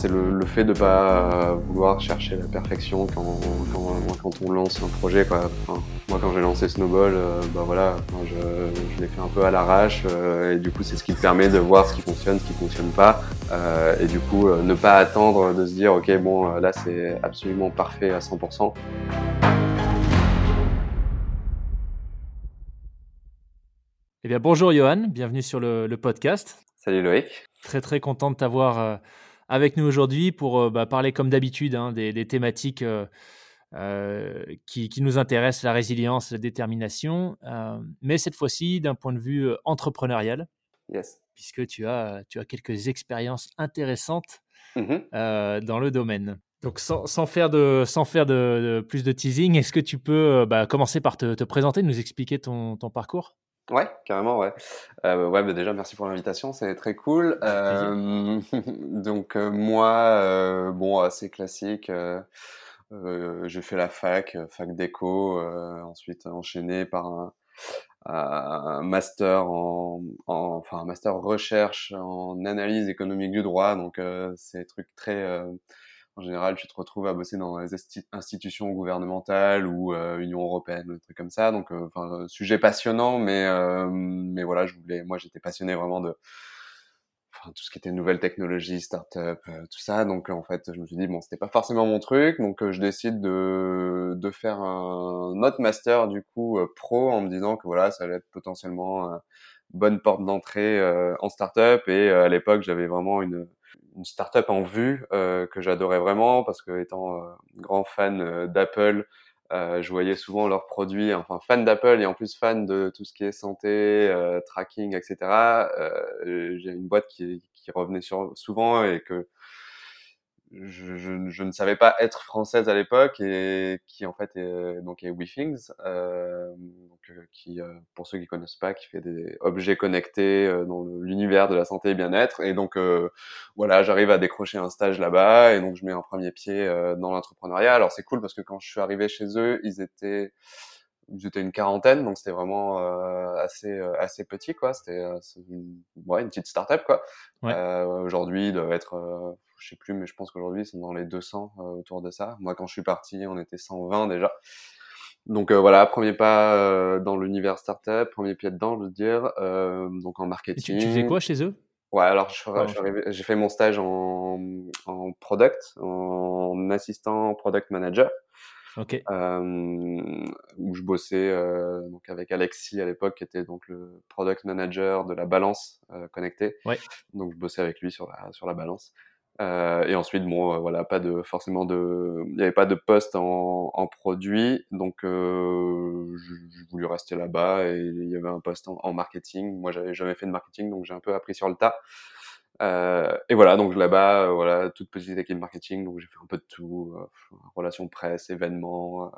c'est le, fait de pas vouloir chercher la perfection quand, quand, on lance un projet. Quoi. moi, quand j'ai lancé Snowball, bah voilà, je, je l'ai fait un peu à l'arrache et du coup, c'est ce qui te permet de voir ce qui fonctionne, ce qui fonctionne pas, et du coup, ne pas attendre de se dire, ok, bon, là, c'est absolument parfait à 100%. Eh bien, bonjour Johan, bienvenue sur le, podcast. Salut Loïc. Très très content de t'avoir euh, avec nous aujourd'hui pour euh, bah, parler comme d'habitude hein, des, thématiques euh, qui, nous intéressent, la résilience, la détermination, mais cette fois-ci d'un point de vue entrepreneurial. Yes. Puisque tu as, tu as quelques expériences intéressantes mm-hmm. dans le domaine. Donc sans, faire, de, sans faire de, plus de teasing, est-ce que tu peux bah, commencer par te, présenter, nous expliquer ton parcours? Ouais, carrément, ouais. Euh, ouais, bah déjà, merci pour l'invitation, c'est très cool. Euh, donc, euh, moi, euh, bon, assez classique. Euh, j'ai fait la fac, fac d'éco, ensuite enchaîné par un, un master en, en, enfin, un master recherche en analyse économique du droit. Donc, c'est des trucs très en général, tu te retrouves à bosser dans les institutions gouvernementales ou euh, Union européenne, des trucs comme ça. Donc, euh, enfin, sujet passionnant, mais euh, mais voilà, je voulais, moi, j'étais passionné vraiment de enfin, tout ce qui était nouvelles technologies, start-up, tout ça. Donc, en fait, je me suis dit bon, c'était pas forcément mon truc, donc je décide de de faire un autre master du coup pro en me disant que voilà, ça allait être potentiellement bonne porte d'entrée en start-up. Et à l'époque, j'avais vraiment une une startup en vue euh, que j'adorais vraiment parce que étant euh, grand fan euh, d'Apple, je voyais souvent leurs produits, enfin fan d'Apple et en plus fan de tout ce qui est santé, tracking, etc. J'ai une boîte qui, revenait souvent et que je, je, je, ne savais pas être française à l'époque et qui en fait est, donc est WeThings, euh, donc, euh, qui euh, pour ceux qui connaissent pas, qui fait des objets connectés euh, dans l'univers de la santé et bien-être. Et donc voilà, j'arrive à décrocher un stage là-bas et donc je mets un premier pied dans l'entrepreneuriat. Alors c'est cool parce que quand je suis arrivé chez eux, ils étaient j'étais une quarantaine, donc c'était vraiment euh, assez euh, assez petit quoi. C'était euh, une, ouais, une petite start-up quoi. Ouais. aujourd'hui, ils doivent être, je sais plus, mais je pense qu'aujourd'hui ils sont dans les 200 autour de ça. Moi, quand je suis parti, on était 120 déjà. Donc voilà, premier pas dans l'univers startup, premier pied dedans, je veux dire. donc en marketing. Et tu, tu faisais quoi chez eux? Ouais, alors je, j'ai fait mon stage en, en product, en assistant product manager. Okay. Euh, où je bossais euh, donc avec Alexis à l'époque, qui était donc le product manager de la balance euh, connectée. Ouais. Donc je bossais avec lui sur la sur la balance. Euh, et ensuite, bon, euh, voilà, pas de forcément de, il n'y avait pas de poste en, en produit, donc euh, je, voulu rester là-bas et il y avait un poste en, en marketing. Moi, j'avais jamais fait de marketing, donc j'ai un peu appris sur le tas. Euh, et voilà, donc là-bas, euh, voilà, toute petite équipe marketing, donc j'ai fait un peu de tout, euh, relations presse, événements,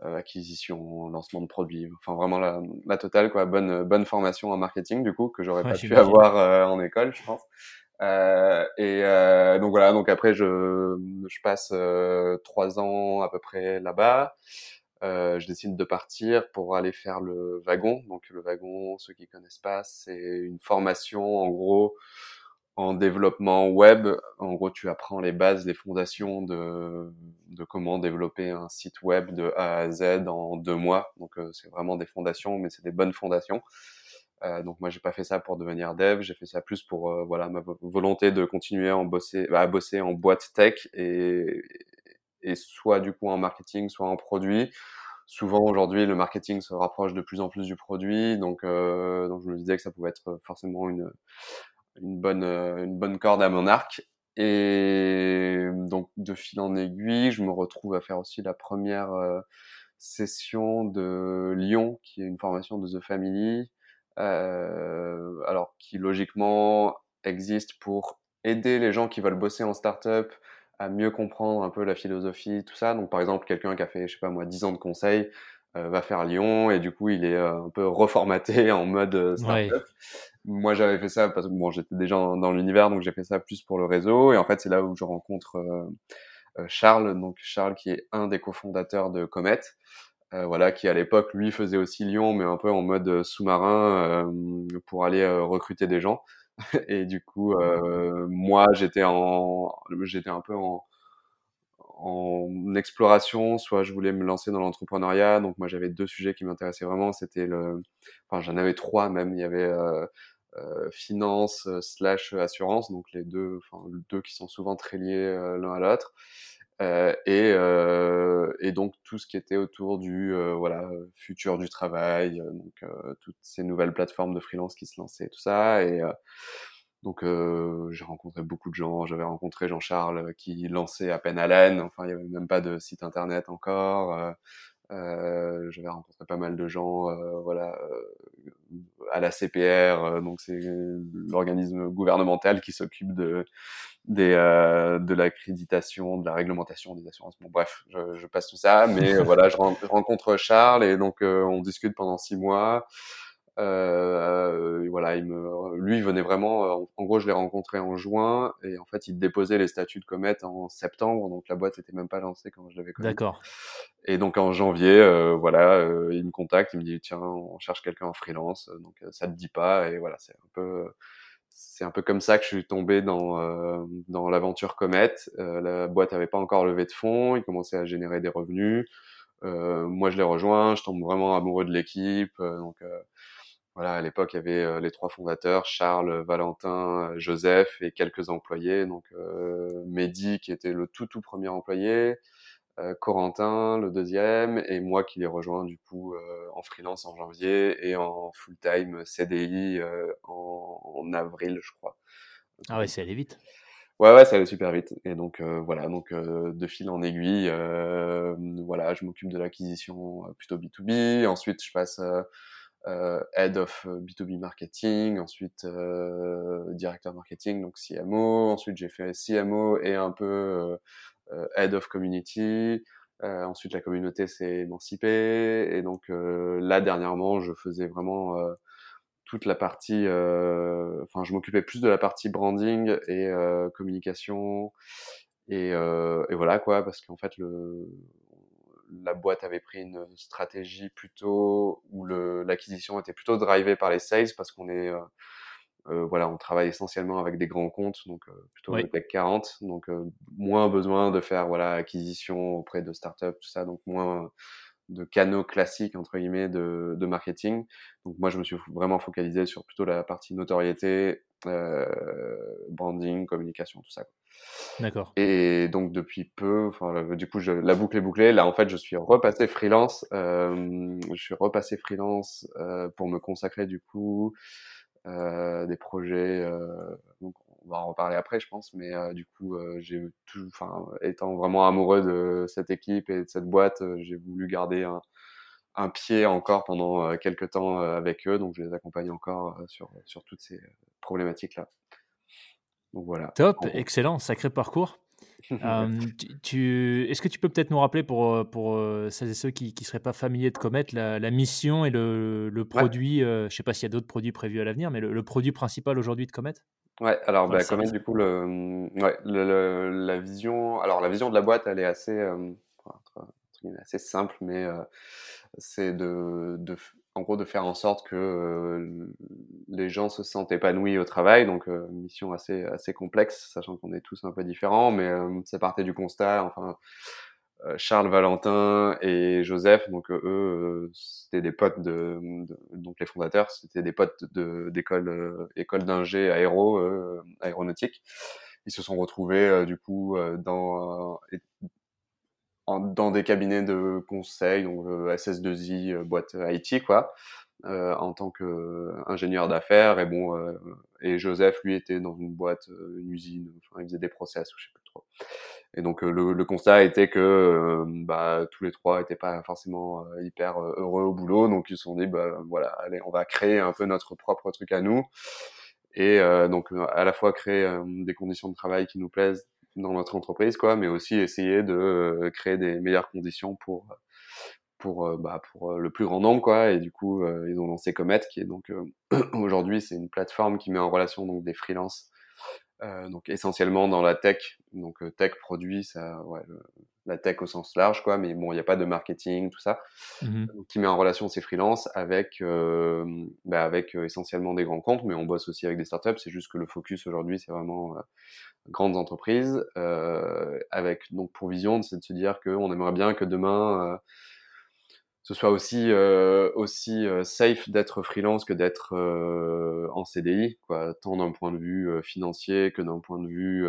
acquisition, lancement de produits, enfin vraiment la, la, totale, quoi. Bonne, bonne formation en marketing du coup que j'aurais pas pu avoir en école, je pense. Et donc voilà, donc après je, passe trois ans à peu près là-bas. Euh, je décide de partir pour aller faire le wagon. Donc le wagon, ceux qui connaissent pas, c'est une formation en gros en développement web. En gros, tu apprends les bases, les fondations de, de comment développer un site web de A à Z en deux mois. Donc euh, c'est vraiment des fondations, mais c'est des bonnes fondations. Euh, donc moi j'ai pas fait ça pour devenir dev, j'ai fait ça plus pour euh, voilà ma volonté de continuer à bosser, à bosser en boîte tech et, et soit du coup en marketing, soit en produit. Souvent aujourd'hui, le marketing se rapproche de plus en plus du produit, donc, euh, donc je me disais que ça pouvait être forcément une, une, bonne, euh, une bonne corde à mon arc. Et donc de fil en aiguille, je me retrouve à faire aussi la première euh, session de Lyon, qui est une formation de The Family, euh, alors qui logiquement existe pour aider les gens qui veulent bosser en startup à mieux comprendre un peu la philosophie, tout ça. Donc, par exemple, quelqu'un qui a fait, je sais pas moi, 10 ans de conseil, euh, va faire Lyon et du coup, il est euh, un peu reformaté en mode euh, startup. Moi, j'avais fait ça parce que bon, j'étais déjà dans, l'univers, donc j'ai fait ça plus pour le réseau. Et en fait, c'est là où je rencontre Charles, donc Charles qui est un des cofondateurs de Comet. Voilà, qui à l'époque lui faisait aussi Lyon, mais un peu en mode sous-marin pour aller recruter des gens. et du coup, moi, j'étais en, j'étais un peu en, en exploration, soit je voulais me lancer dans l'entrepreneuriat. Donc moi j'avais deux sujets qui m'intéressaient vraiment. C'était le, enfin j'en avais trois même. Il y avait euh, euh, finance euh, slash assurance, donc les deux, enfin deux qui sont souvent très liés euh, l'un à l'autre. Euh, et, et, donc tout ce qui était autour du voilà futur du travail, donc toutes ces nouvelles plateformes de freelance qui se lançaient, tout ça. Et donc euh, j'ai rencontré beaucoup de gens. J'avais rencontré Jean-Charles qui lançait à peine Haleine. Enfin, il n'y avait même pas de site internet encore. Euh, euh, j'avais rencontré pas mal de gens, euh, voilà, euh, à la CPR. donc c'est l'organisme gouvernemental qui s'occupe de des, de l'accréditation, de la réglementation des assurances. Bon, bref, je, je passe tout ça, mais voilà, je, rencontre Charles et donc on discute pendant six mois. Euh, voilà, il me, lui, il venait vraiment. Euh, en, gros, je l'ai rencontré en juin et en fait, il déposait les statuts de Comet en septembre, donc la boîte était même pas lancée quand je l'avais connu. D'accord. Et donc en janvier, euh, voilà, euh, il me contacte, il me dit tiens, on cherche quelqu'un en freelance, donc ça te dit pas et voilà, c'est un peu, c'est un peu comme ça que je suis tombé dans dans l'aventure Comet. la boîte avait pas encore levé de fonds, il commençait à générer des revenus. moi, je l'ai rejoint, je tombe vraiment amoureux de l'équipe, donc voilà, à l'époque, il y avait euh, les trois fondateurs, Charles, Valentin, euh, Joseph et quelques employés. Donc, euh, Mehdi, qui était le tout, tout premier employé, euh, Corentin, le deuxième, et moi qui l'ai rejoint, du coup, en freelance en janvier et en full-time CDI en, en, avril, je crois. Ah ouais, c'est allé vite. Ouais, ouais, ça allait super vite. Et donc, voilà, donc de fil en aiguille, voilà, je m'occupe de l'acquisition plutôt B2B. Ensuite, je passe euh, head of B2B euh, marketing, ensuite euh, directeur marketing, donc CMO. Ensuite, j'ai fait CMO et un peu head of community. ensuite, la communauté s'est émancipée. Et donc, là, dernièrement, je faisais vraiment toute la partie, enfin, je m'occupais plus de la partie branding et communication. Et, et, voilà quoi, parce qu'en fait, le, la boîte avait pris une stratégie plutôt où l'acquisition était plutôt drivée par les sales parce qu'on est euh, euh, voilà, on travaille essentiellement avec des grands comptes, donc euh, plutôt le Tech 40, donc moins besoin de faire voilà acquisition auprès de startups, tout ça, donc moins de canaux classiques entre guillemets de, de, marketing. Donc moi je me suis vraiment focalisé sur plutôt la partie notoriété, euh, branding, communication, tout ça. D'accord. Et donc depuis peu, enfin du coup je, la boucle est bouclée. Là en fait je suis repassé freelance. Euh, je suis repassé freelance euh, pour me consacrer du coup euh, des projets. Euh, donc on va en reparler après je pense, mais euh, du coup j'ai tout, enfin étant vraiment amoureux de cette équipe et de cette boîte, j'ai voulu garder un, un pied encore pendant quelques temps avec eux, donc je les accompagne encore sur, sur toutes ces problématiques-là. Donc voilà. Top, excellent, sacré parcours. tu, Est-ce que tu peux peut-être nous rappeler pour, pour celles et ceux qui ne seraient pas familiers de Comet la, la mission et le, le produit, je ne sais pas s'il y a d'autres produits prévus à l'avenir, mais le, produit principal aujourd'hui de Comet? Ouais, alors bah, Comet, du coup, le, mmh, ouais, la vision, alors la vision de la boîte, elle est assez, assez simple, mais c'est de, de, en gros de faire en sorte que euh, les gens se sentent épanouis au travail. Donc euh, mission assez assez complexe, sachant qu'on est tous un peu différents, mais euh, ça partait du constat. Enfin, Charles, Valentin et Joseph, donc eux, c'était des potes de, donc les fondateurs, c'était des potes de d'école école d'ingé aéro aéronautique. Ils se sont retrouvés du coup dans dans des cabinets de conseil, donc euh, SS2I, euh, boîte IT, quoi, euh, en tant qu'ingénieur d'affaires. Et bon, et Joseph, lui, était dans une boîte, une usine, enfin, il faisait des process ou je sais plus trop. Et donc le, le constat était que bah, tous les trois étaient pas forcément hyper heureux au boulot, donc ils se sont dit bah voilà, allez, on va créer un peu notre propre truc à nous et donc à la fois créer des conditions de travail qui nous plaisent dans notre entreprise, quoi, mais aussi essayer de euh, créer des meilleures conditions pour pour euh, bah, pour euh, le plus grand nombre, quoi. Et du coup, ils ont lancé Comet, qui est donc aujourd'hui c'est une plateforme qui met en relation donc des freelances donc essentiellement dans la tech, donc tech produit, ça, ouais, la tech au sens large, quoi. Mais bon, il n'y a pas de marketing, tout ça, mmh qui met en relation ces freelances avec, bah, avec essentiellement des grands comptes, mais on bosse aussi avec des startups. C'est juste que le focus aujourd'hui, c'est vraiment grandes entreprises, avec donc pour vision, c'est de se dire qu'on aimerait bien que demain ce soit aussi euh, aussi euh, safe d'être freelance que d'être euh, en CDI, quoi, tant d'un point de vue financier que d'un point de vue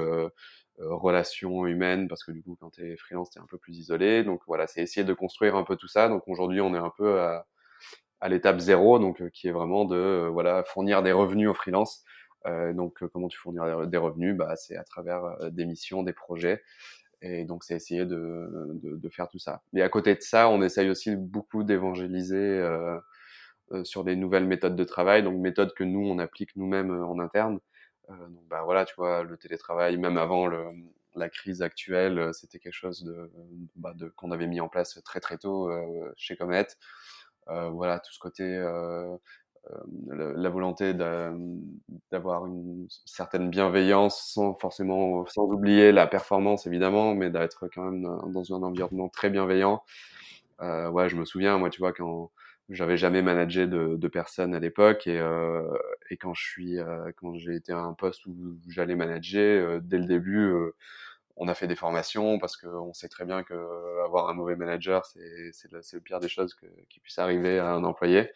relation humaine, parce que du coup, quand tu es freelance, tu es un peu plus isolé. Donc voilà, c'est essayer de construire un peu tout ça. Donc aujourd'hui, on est un peu à, à l'étape zéro, donc qui est vraiment de voilà fournir des revenus aux freelance. donc comment tu fournir des revenus? Bah, C'est à travers des missions, des projets. Et donc, c'est essayer de, de, faire tout ça. Et à côté de ça, on essaye aussi beaucoup d'évangéliser euh, euh, sur des nouvelles méthodes de travail, donc méthodes que nous, on applique nous-mêmes euh, en interne. Donc, bah voilà, tu vois, le télétravail, même avant la crise actuelle, c'était quelque chose de, bah, de qu'on avait mis en place très très tôt chez Comet. voilà, tout ce côté euh, la volonté d'avoir une certaine bienveillance sans forcément, sans oublier la performance évidemment, mais d'être quand même dans un environnement très bienveillant. Euh, ouais, je me souviens, moi, tu vois, quand j'avais jamais managé de, de personnes à l'époque et, euh, et quand je suis, quand j'ai été à un poste où j'allais manager, dès le début, on a fait des formations parce qu'on sait très bien que avoir un mauvais manager, c'est le, le, pire des choses qui puisse arriver à un employé.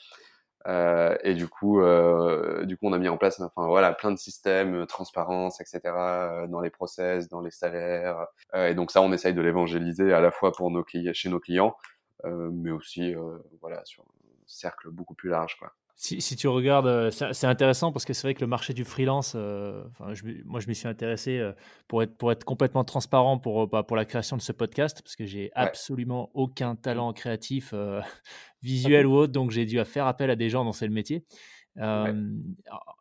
Euh, et du coup, euh, du coup, on a mis en place, enfin voilà, plein de systèmes, euh, transparence, etc. Euh, dans les process, dans les salaires. et donc ça, on essaye de l'évangéliser à la fois pour nos clients, chez nos clients, mais aussi, voilà, sur un cercle beaucoup plus large, quoi. Si, si, tu regardes, c'est intéressant parce que c'est vrai que le marché du freelance, enfin, je, moi je m'y suis intéressé pour, être, pour être complètement transparent pour, bah, pour la création de ce podcast parce que j'ai absolument aucun talent créatif visuel ou autre, donc j'ai dû faire appel à des gens dans ce métier. Euh,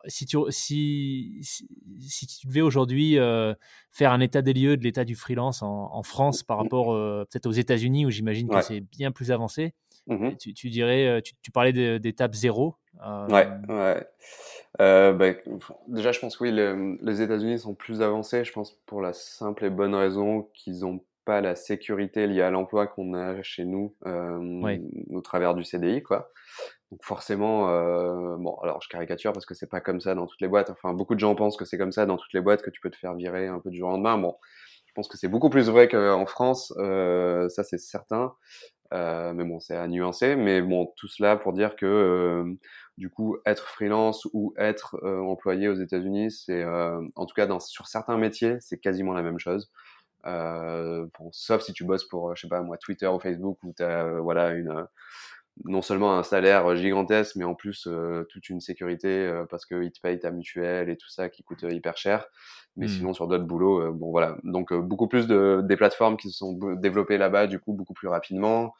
si, tu, si, si, tu devais aujourd'hui euh, faire un état des lieux de l'état du freelance en, en, France par rapport euh, peut-être aux États-Unis où j'imagine que c'est bien plus avancé, mmh tu, tu, dirais, tu, tu parlais d'étape zéro. Ouais, ouais. Bah, déjà, je pense que oui, les États-Unis sont plus avancés, je pense, pour la simple et bonne raison qu'ils ont pas la sécurité liée à l'emploi qu'on a chez nous euh, au travers du CDI, quoi. Donc forcément, euh, bon, alors je caricature parce que c'est pas comme ça dans toutes les boîtes. Enfin, beaucoup de gens pensent que c'est comme ça dans toutes les boîtes que tu peux te faire virer un peu du jour au lendemain. Bon, je pense que c'est beaucoup plus vrai qu'en France, euh, ça c'est certain. Euh, mais bon, c'est à nuancer. Mais bon, tout cela pour dire que euh, du coup, être freelance ou être euh, employé aux États-Unis, c'est en tout cas dans, sur certains métiers, c'est quasiment la même chose. Euh, bon, sauf si tu bosses pour, je sais pas moi, Twitter ou Facebook où tu as euh, voilà, une, non seulement un salaire gigantesque, mais en plus euh, toute une sécurité parce qu'ils te payent ta mutuelle et tout ça qui coûte hyper cher. Mais mmh. sinon, sur d'autres boulots, bon voilà. Donc beaucoup plus de des plateformes qui se sont développées là-bas, du coup, beaucoup plus rapidement.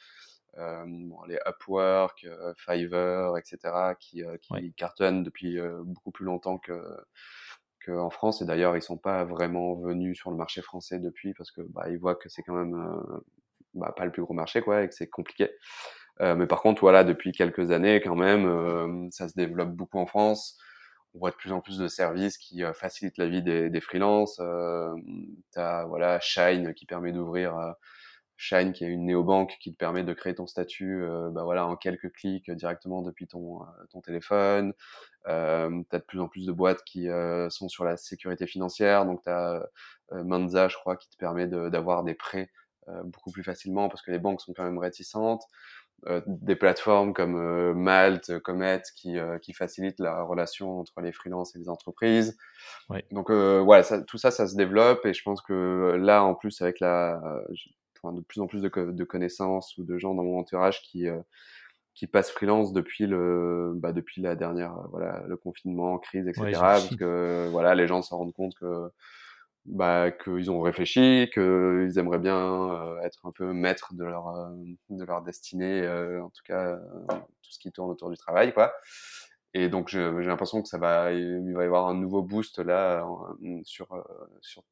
Bon, les Upwork, Fiverr, etc., qui, qui cartonnent depuis beaucoup plus longtemps que en France. Et d'ailleurs, ils sont pas vraiment venus sur le marché français depuis parce que bah, ils voient que c'est quand même euh, bah, pas le plus gros marché, quoi, et que c'est compliqué. Euh, mais par contre, voilà, depuis quelques années, quand même, euh, ça se développe beaucoup en France. On voit de plus en plus de services qui facilitent la vie des, des freelances. tu as voilà, Shine qui permet d'ouvrir Shine, qui est une néobanque qui te permet de créer ton statut euh, bah voilà, en quelques clics directement depuis ton, euh, ton téléphone. Euh, tu as de plus en plus de boîtes qui euh, sont sur la sécurité financière. Donc, tu as Manza, je crois, qui te permet d'avoir des prêts beaucoup plus facilement parce que les banques sont quand même réticentes. des plateformes comme Malte, Comet, qui, qui facilitent la relation entre les freelances et les entreprises. Ouais. Donc, voilà, ça, tout ça, ça se développe et je pense que là, en plus, avec la de plus en plus de, de, connaissances ou de gens dans mon entourage qui euh, qui passent freelance depuis le bah, depuis la dernière euh, voilà le confinement crise etc parce que voilà les gens se rendent compte que bah, qu'ils ont réfléchi, qu'ils aimeraient bien euh, être un peu maîtres de leur, de leur destinée, en tout cas tout ce qui tourne autour du travail, quoi. Et donc j'ai l'impression que ça va, il va y avoir un nouveau boost là sur sur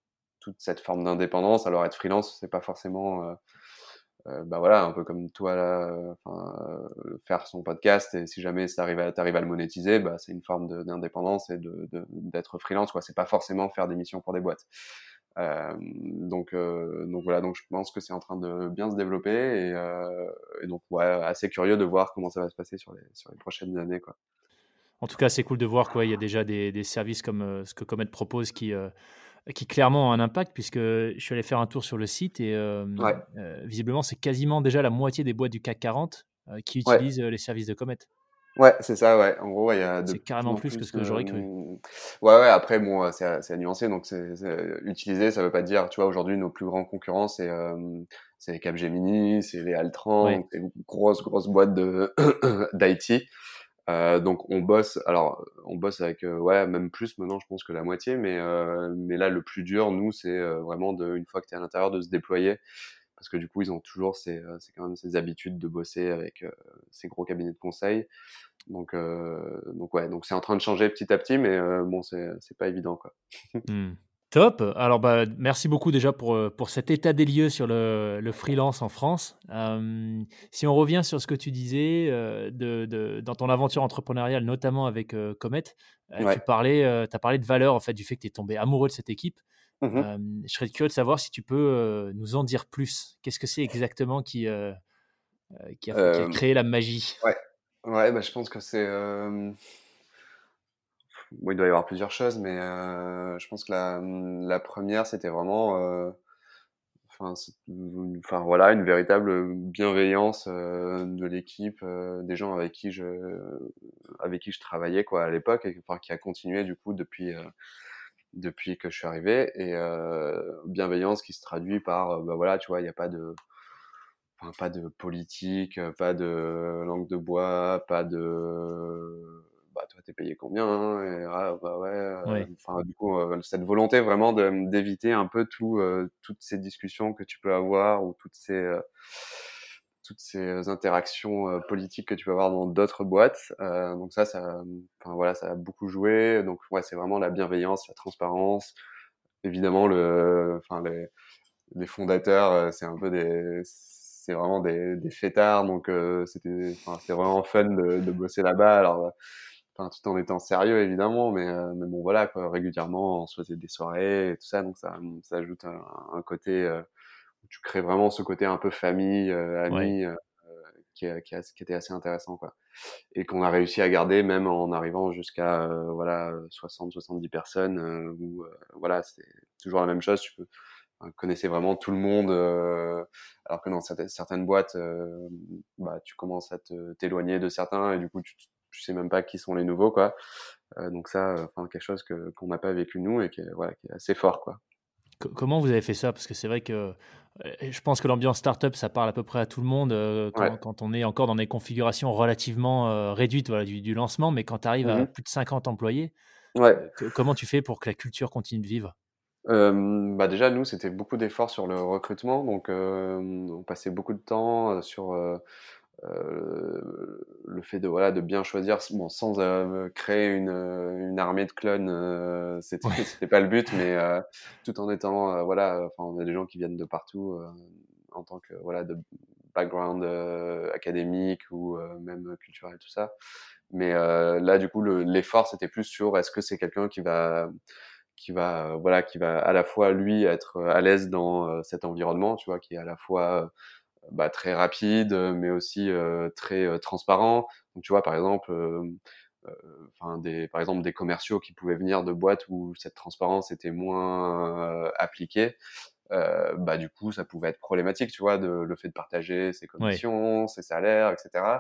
toute cette forme d'indépendance. Alors être freelance, c'est pas forcément euh, bah voilà, un peu comme toi là, faire son podcast et si jamais ça arrive à, le monétiser, bah c'est une forme d'indépendance et de, d'être freelance quoi. C'est pas forcément faire des missions pour des boîtes. Euh, donc, euh, donc voilà, donc je pense que c'est en train de bien se développer et, euh, donc ouais, assez curieux de voir comment ça va se passer sur les, sur les prochaines années quoi. En tout cas, c'est cool de voir quoi. Il y a déjà des, des services comme ce que Comet propose qui qui clairement ont un impact puisque je suis allé faire un tour sur le site et visiblement c'est quasiment déjà la moitié des boîtes du CAC 40 qui utilisent les services de Comet. Ouais, c'est ça, ouais. En gros, il y a C'est carrément plus, que ce que j'aurais cru. Ouais, ouais, après, bon, c'est à, à nuancer. Donc, c'est, utiliser, ça veut pas dire, tu vois, aujourd'hui, nos plus grands concurrents, c'est, euh, Capgemini, c'est les Altran, c'est une grosse, grosse boîte de, d'IT. Euh, donc, on bosse, alors, on bosse avec, euh, ouais, même plus maintenant, je pense que la moitié, mais, euh, mais là, le plus dur, nous, c'est euh, vraiment de, une fois que tu es à l'intérieur, de se déployer parce que du coup ils ont toujours ces, c'est quand même ces habitudes de bosser avec ces gros cabinets de conseil donc, donc ouais, donc c'est en train de changer petit à petit, mais bon, c'est pas évident quoi. Hmm. Top. Alors, bah, merci beaucoup déjà pour, euh, pour cet état des lieux sur le, le freelance en France. si on revient sur ce que tu disais de, de, dans ton aventure entrepreneuriale, notamment avec Comet, tu parlais, as parlé de valeur, en fait, du fait que tu es tombé amoureux de cette équipe. Mmh je serais curieux de savoir si tu peux nous en dire plus. Qu'est-ce que c'est exactement qui, qui, a, qui, a, créé la magie? ouais. Ouais, bah, je pense que c'est. Euh... Bon, il doit y avoir plusieurs choses, mais euh, je pense que la, la première, c'était vraiment. Euh... Enfin, enfin, voilà, une véritable bienveillance euh, de l'équipe, euh, des gens avec qui je, avec qui je travaillais quoi à l'époque, et enfin, qui a continué du coup depuis euh, depuis que je suis arrivé, et bienveillance qui se traduit par, bah voilà, tu vois, il n'y a pas de Enfin, pas de politique, pas de langue de bois, pas de bah toi t'es payé combien hein, et, ah, bah ouais, enfin du coup cette volonté vraiment d'éviter un peu tout toutes ces discussions que tu peux avoir ou toutes ces toutes ces interactions politiques que tu peux avoir dans d'autres boîtes donc ça ça enfin voilà ça a beaucoup joué. Donc ouais c'est vraiment la bienveillance la transparence. Évidemment le enfin les les fondateurs c'est un peu des c'est vraiment des, des fêtards, donc euh, c'était vraiment fun de, de bosser là-bas. Alors, enfin, tout en étant sérieux évidemment, mais, euh, mais bon voilà, quoi, régulièrement on se faisait des soirées et tout ça, donc ça, ça ajoute un, un côté euh, où tu crées vraiment ce côté un peu famille, euh, ami, qui, qui, qui, était assez intéressant quoi. Et qu'on a réussi à garder même en arrivant jusqu'à voilà 60-70 personnes, où voilà c'est toujours la même chose, tu peux connaissais vraiment tout le monde, euh, alors que dans certaines, boîtes, euh, bah, tu commences à t'éloigner de certains et du coup, tu, tu sais même pas qui sont les nouveaux, quoi. Euh, donc ça, enfin quelque chose que qu'on n'a pas vécu nous et qui est, voilà, qui est assez fort, quoi. Comment vous avez fait ça? Parce que c'est vrai que je pense que l'ambiance startup, ça parle à peu près à tout le monde quand, quand, on est encore dans des configurations relativement réduites voilà, du, du, lancement, mais quand tu arrives à mmh plus de 50 employés, ouais. comment tu fais pour que la culture continue de vivre? Euh, bah déjà nous c'était beaucoup d'efforts sur le recrutement donc euh, on passait beaucoup de temps euh, sur euh, le fait de voilà de bien choisir bon sans créer une, une armée de clones c'était c'était pas le but mais tout en étant voilà enfin on a des gens qui viennent de partout en tant que voilà de background académique ou même culturel tout ça. Mais là du coup l'effort c'était plus sur est-ce que c'est quelqu'un qui va qui va voilà qui va à la fois lui être à l'aise dans cet environnement tu vois qui est à la fois bah, très rapide mais aussi très transparent. Donc tu vois par exemple enfin des par exemple des commerciaux qui pouvaient venir de boîtes où cette transparence était moins appliquée euh, bah du coup ça pouvait être problématique tu vois de le fait de partager ses commissions ses salaires etc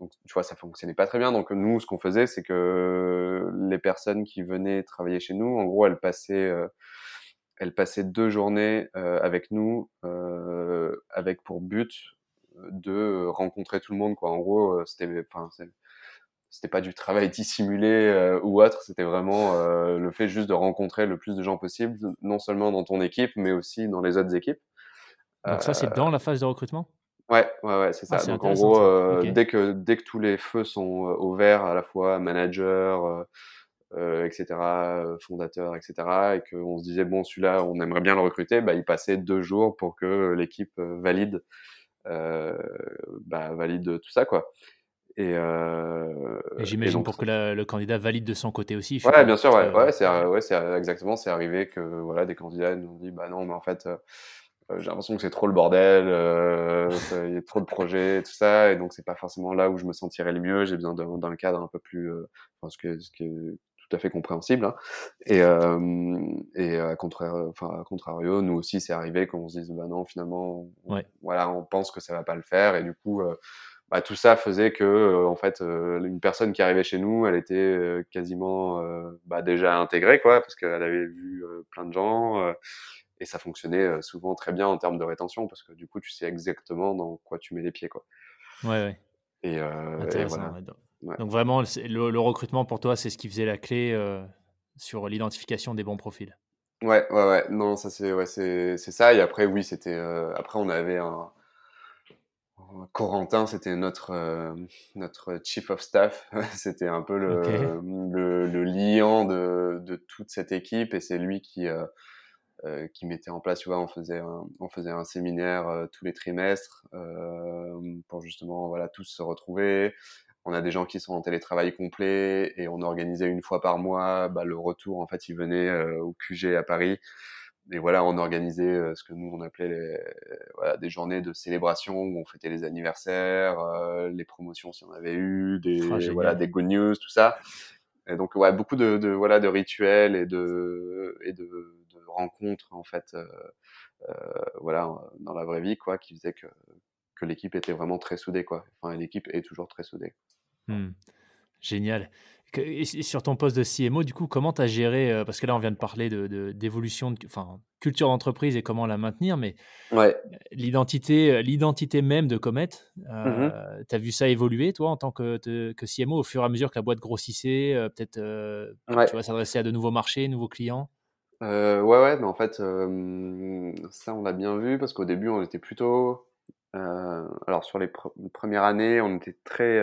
donc, tu vois, ça fonctionnait pas très bien. Donc, nous, ce qu'on faisait, c'est que les personnes qui venaient travailler chez nous, en gros, elles passaient, euh, elles passaient deux journées euh, avec nous, euh, avec pour but de rencontrer tout le monde, quoi. En gros, c'était, enfin, c'était pas du travail dissimulé ou autre. C'était vraiment le fait juste de rencontrer le plus de gens possible, non seulement dans ton équipe, mais aussi dans les autres équipes. Donc, ça, c'est dans la phase de recrutement? Ouais, ouais, ouais, c'est ça. Ah, Donc en gros, dès que dès que tous les feux sont au vert, à la fois manager, euh, euh etc., fondateur, etc., et qu'on se disait bon celui-là, on aimerait bien le recruter, bah il passait deux jours pour que l'équipe valide bah, valide tout ça, quoi. Et, euh, et j'imagine pour que le candidat valide de son côté aussi. Ouais, bien sûr, ouais, ouais, c'est ouais, c'est exactement, c'est arrivé que voilà, des candidats nous ont dit, bah non, mais en fait, euh, j'ai l'impression que c'est trop le bordel, euh, il y a trop de projets, tout ça, et donc c'est pas forcément là où je me sentirais le mieux. J'ai besoin d'un cadre un peu plus, euh, ce, que, ce qui est tout à fait compréhensible. Hein. Et, euh, et à, contraire, enfin, à contrario, nous aussi, c'est arrivé qu'on se dise, bah non, finalement, ouais. voilà, on pense que ça va pas le faire, et du coup. Euh, bah, tout ça faisait que euh, en fait euh, une personne qui arrivait chez nous elle était euh, quasiment bah, déjà intégrée quoi parce qu'elle avait vu plein de gens et ça fonctionnait souvent très bien en termes de rétention parce que du coup tu sais exactement dans quoi tu mets les pieds quoi ouais, ouais. et, voilà. Donc vraiment le, le, recrutement pour toi c'est ce qui faisait la clé sur l'identification des bons profils ouais ouais ouais non ça c'est ouais c'est ça et après oui c'était après on avait un Corentin, c'était notre euh, notre chief of staff. c'était un peu le, le, le, liant de, de toute cette équipe et c'est lui qui euh, euh, qui mettait en place. Tu vois, on faisait un, on faisait un séminaire tous les trimestres pour justement voilà tous se retrouver. On a des gens qui sont en télétravail complet et on organisait une fois par mois bah, le retour. En fait, ils venaient au QG à Paris et voilà, on organisait euh, ce que nous on appelait les, voilà, des journées de célébration où on fêtait les anniversaires, euh, les promotions si on avait eu, des ah, voilà des good news, tout ça. Et donc ouais, beaucoup de, de voilà de rituels et de et de, de rencontres en fait, euh, euh voilà dans la vraie vie quoi, qui faisait que que l'équipe était vraiment très soudée quoi. Enfin l'équipe est toujours très soudée. Mmh. Génial. Et sur ton poste de CMO, du coup, comment tu as géré euh, Parce que là, on vient de parler d'évolution, de, de, enfin, culture d'entreprise et comment la maintenir, mais ouais. l'identité, euh, l'identité même de Comet, euh, mmh tu as vu ça évoluer, toi, en tant que, que, CMO, au fur et à mesure que la boîte grossissait, peut-être tu vas s'adresser à de nouveaux marchés, nouveaux clients? Ouais, ouais, mais en fait, ça, on l'a bien vu parce qu'au début, on était plutôt. Alors, sur les premières années, on était très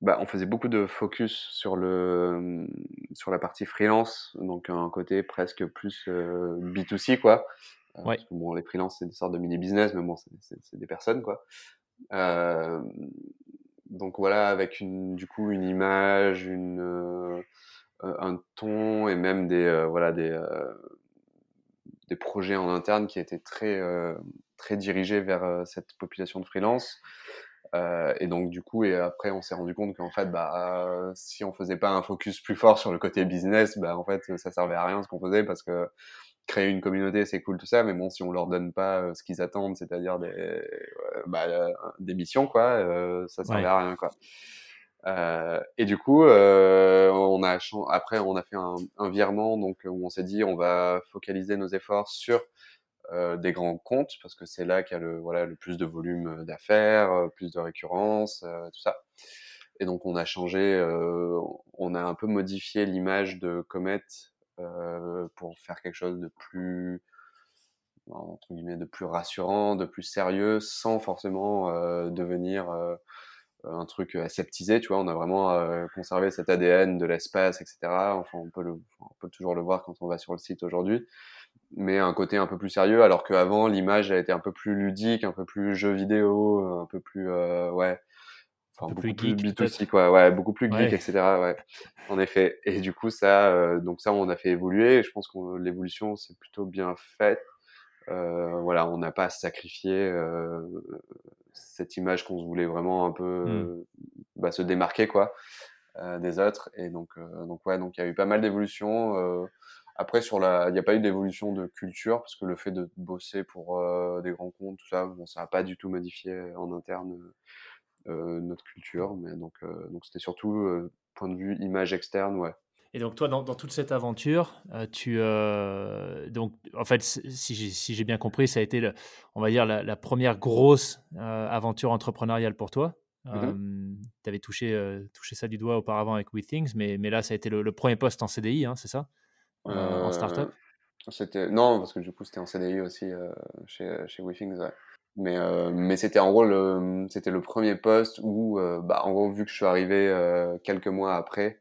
bah, on faisait beaucoup de focus sur le sur la partie freelance, donc un côté presque plus euh, B2C quoi. Euh, ouais. bon, les freelances c'est des sortes de mini business, mais bon, c'est des personnes quoi. Euh, donc voilà, avec une du coup une image, une euh, un ton et même des voilà des des projets en interne qui étaient très très dirigés vers cette population de freelance. Euh, et donc du coup, et après, on s'est rendu compte qu'en fait, bah, si on faisait pas un focus plus fort sur le côté business, bah, en fait, ça servait à rien ce qu'on faisait parce que créer une communauté, c'est cool tout ça, mais bon, si on leur donne pas euh, ce qu'ils attendent, c'est-à-dire des, euh, bah, des missions, quoi, euh, ça servait à rien, quoi. Euh, et du coup, on a après, on a fait un, un virement, donc où on s'est dit, on va focaliser nos efforts sur euh, des grands comptes parce que c'est là qu'il y a le voilà le plus de volume euh, d'affaires, euh, plus de récurrence, tout ça. Et donc on a changé, on a un peu modifié l'image de Comet pour faire quelque chose de plus entre guillemets de plus rassurant, de plus sérieux, sans forcément devenir un truc aseptisé, tu vois. On a vraiment conservé cet ADN de l'espace, etc. Enfin, on peut toujours le voir quand on va sur le site aujourd'hui mais un côté un peu plus sérieux, alors qu'avant l'image a été un peu plus ludique, un peu plus jeu vidéo, un peu plus euh, ouais, enfin beaucoup plus, geek, B2C quoi, ouais, beaucoup plus geek, etc. Ouais, en effet. Et du coup ça, euh, donc ça on a fait évoluer. Et je pense que l'évolution c'est plutôt bien faite. Euh, voilà, on n'a pas sacrifié euh, cette image qu'on voulait vraiment un peu mmh. bah, se démarquer quoi euh, des autres. Et donc donc ouais, donc il y a eu pas mal d'évolutions après, sur la, il n'y a pas eu d'évolution de culture parce que le fait de bosser pour euh, des grands comptes, tout ça, bon, ça n'a pas du tout modifié en interne euh, notre culture. Mais donc, euh, donc c'était surtout point de vue image externe, ouais. Et donc toi, dans, dans toute cette aventure, tu, donc en fait, si j'ai si bien compris, ça a été, le, on va dire, la, la première grosse aventure entrepreneuriale pour toi. Mmh tu avais touché, touché ça du doigt auparavant avec WeThings, mais, mais là, ça a été le, le premier poste en CDI, hein, c'est ça? En startup? c'était non parce que du coup c'était en CDI aussi euh, chez chez WeThings ouais. mais euh, mais c'était en gros le c'était le premier poste où bah en gros vu que je suis arrivé quelques mois après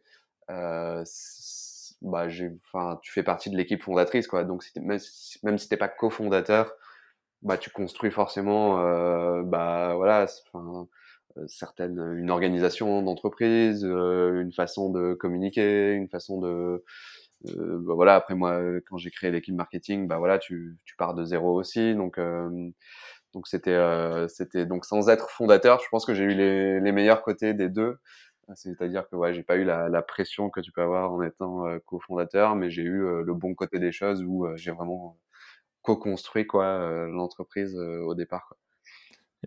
bah j'ai enfin tu fais partie de l'équipe fondatrice quoi donc même, même si t'es pas cofondateur bah, tu construis forcément, euh, bah, voilà, enfin, certaines, une organisation d'entreprise, une façon de communiquer, une façon de, bah, voilà. Après moi, quand j'ai créé l'équipe marketing, bah voilà, tu, tu pars de zéro aussi, donc donc c'était c'était donc sans être fondateur, je pense que j'ai eu les, les meilleurs côtés des deux. C'est-à-dire que ouais, j'ai pas eu la, la, pression que tu peux avoir en étant euh, cofondateur, mais j'ai eu euh, le bon côté des choses où euh, j'ai vraiment co-construit quoi l'entreprise au départ.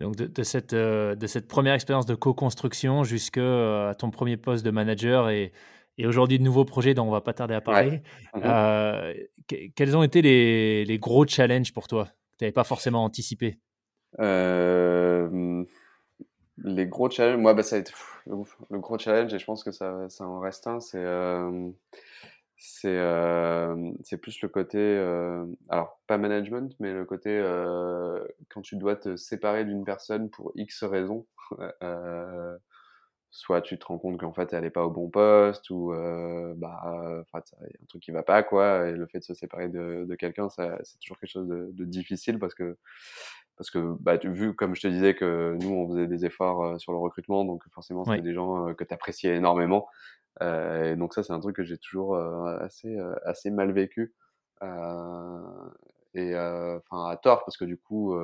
Donc de, de, cette, de cette première expérience de co-construction jusqu'à ton premier poste de manager et, et aujourd'hui de nouveaux projets dont on va pas tarder à parler, mmh quels ont été les, les, gros challenges pour toi que tu n'avais pas forcément anticipé? Les gros challenges, moi, bah, ça a été le, gros challenge, et je pense que ça, ça en reste un, c'est euh, c'est euh, plus le côté, euh, alors pas management, mais le côté euh, quand tu dois te séparer d'une personne pour X raisons. Euh, soit tu te rends compte qu'en fait elle est pas au bon poste ou euh, bah enfin il y a un truc qui va pas quoi et le fait de se séparer de, de quelqu'un c'est toujours quelque chose de, de, difficile parce que parce que bah tu, vu comme je te disais que nous on faisait des efforts euh, sur le recrutement donc forcément c'était des gens euh, que tu appréciais énormément euh, et donc ça c'est un truc que j'ai toujours euh, assez assez mal vécu et enfin à tort parce que du coup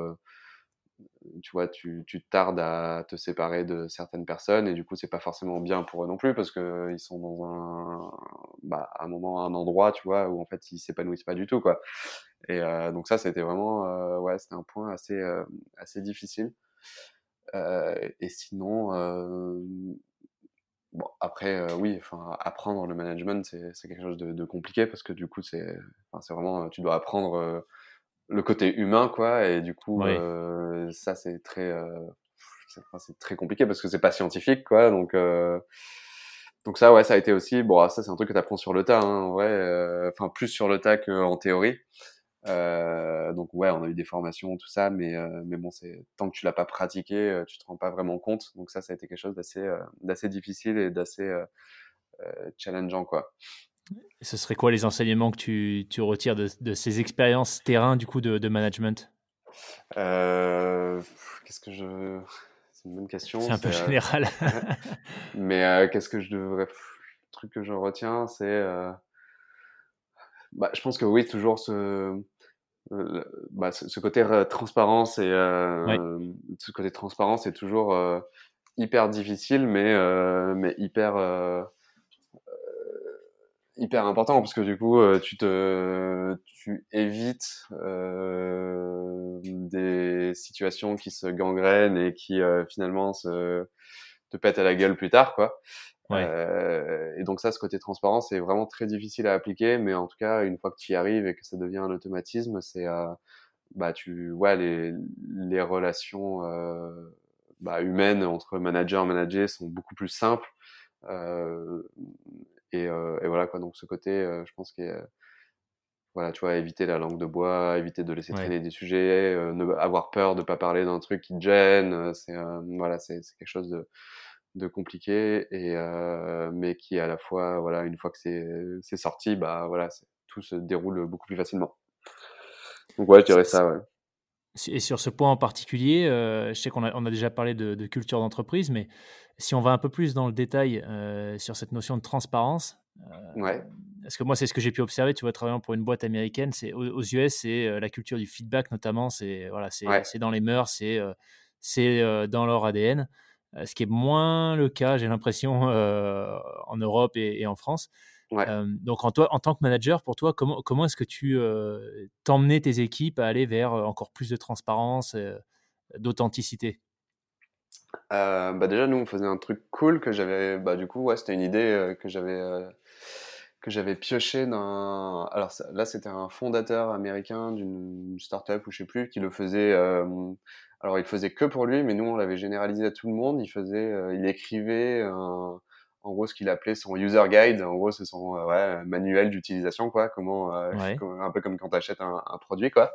tu vois, tu, tu, tardes à te séparer de certaines personnes et du coup, c'est pas forcément bien pour eux non plus parce que ils sont dans un, bah, un moment, un endroit, tu vois, où en fait, ils s'épanouissent pas du tout, quoi. Et euh, donc ça, c'était vraiment, euh, ouais, c'était un point assez, euh, assez difficile. Et sinon, bon, après, oui, enfin, apprendre le management, c'est quelque chose de, compliqué parce que du coup, c'est, c'est vraiment, tu dois apprendre le côté humain, quoi. Et du coup, euh, ça, c'est très, euh, c'est très compliqué parce que c'est pas scientifique, quoi. Donc, euh, donc ça, ouais, ça a été aussi. Bon, ça, c'est un truc que tu apprends sur le tas, hein, ouais. Euh, enfin, plus sur le tas qu'en théorie. Euh, donc ouais, on a eu des formations, tout ça, mais mais bon, c'est tant que tu l'as pas pratiqué, tu te rends pas vraiment compte. Donc ça, ça a été quelque chose d'assez d'assez difficile et d'assez challengeant, quoi. Ce serait quoi les enseignements que tu, tu retires de, de, ces expériences terrain du coup de, de management? Euh, Qu'est-ce que je C'est une bonne question. C'est un peu euh... général. Mais euh, qu'est-ce que je devrais Le truc que je retiens, c'est euh, bah, je pense que oui, toujours ce bah, ce, côté transparence et oui. ce côté transparence est toujours hyper difficile, mais mais hyper hyper important parce que du coup euh, tu te tu évites euh, des situations qui se gangrènent et qui euh, finalement se te pètent à la gueule plus tard quoi ouais. euh, et donc ça ce côté transparent c'est vraiment très difficile à appliquer mais en tout cas une fois que tu y arrives et que ça devient un automatisme c'est euh, bah tu vois ouais, les les relations euh, bah, humaines entre manager et manager sont beaucoup plus simples euh, et, euh, et, voilà quoi. Donc ce côté euh, je pense que voilà tu vois éviter la langue de bois éviter de laisser traîner ouais. des sujets euh, ne avoir peur de pas parler d'un truc qui te gêne c'est voilà c'est quelque chose de de compliqué et euh, mais qui à la fois voilà une fois que c'est c'est sorti bah voilà tout se déroule beaucoup plus facilement. Donc ouais je dirais ça ouais et sur ce point en particulier, euh, je sais qu'on a, on a déjà parlé de, de culture d'entreprise, mais si on va un peu plus dans le détail euh, sur cette notion de transparence, euh, ouais. parce que moi c'est ce que j'ai pu observer, tu vois, travaillant pour une boîte américaine, c'est aux, aux US, c'est la culture du feedback notamment, c'est voilà, c'est ouais. dans les mœurs, c'est c'est dans leur ADN, ce qui est moins le cas, j'ai l'impression, en Europe et, et en France. Ouais. Euh, donc en, toi, en tant que manager, pour toi, comment, comment est-ce que tu euh, t'emmenais tes équipes à aller vers encore plus de transparence, d'authenticité? Bah Déjà, nous, on faisait un truc cool que j'avais, bah, du coup, ouais, c'était une idée que j'avais que j'avais pioché dans. Alors là, c'était un fondateur américain d'une startup ou je sais plus qui le faisait. alors, il faisait que pour lui, mais nous, on l'avait généralisé à tout le monde. Il faisait, il écrivait un en gros ce qu'il appelait son user guide. En gros, c'est son euh, ouais, manuel d'utilisation, quoi. Comment, euh, ouais. un peu comme quand tu achètes un, un, produit, quoi.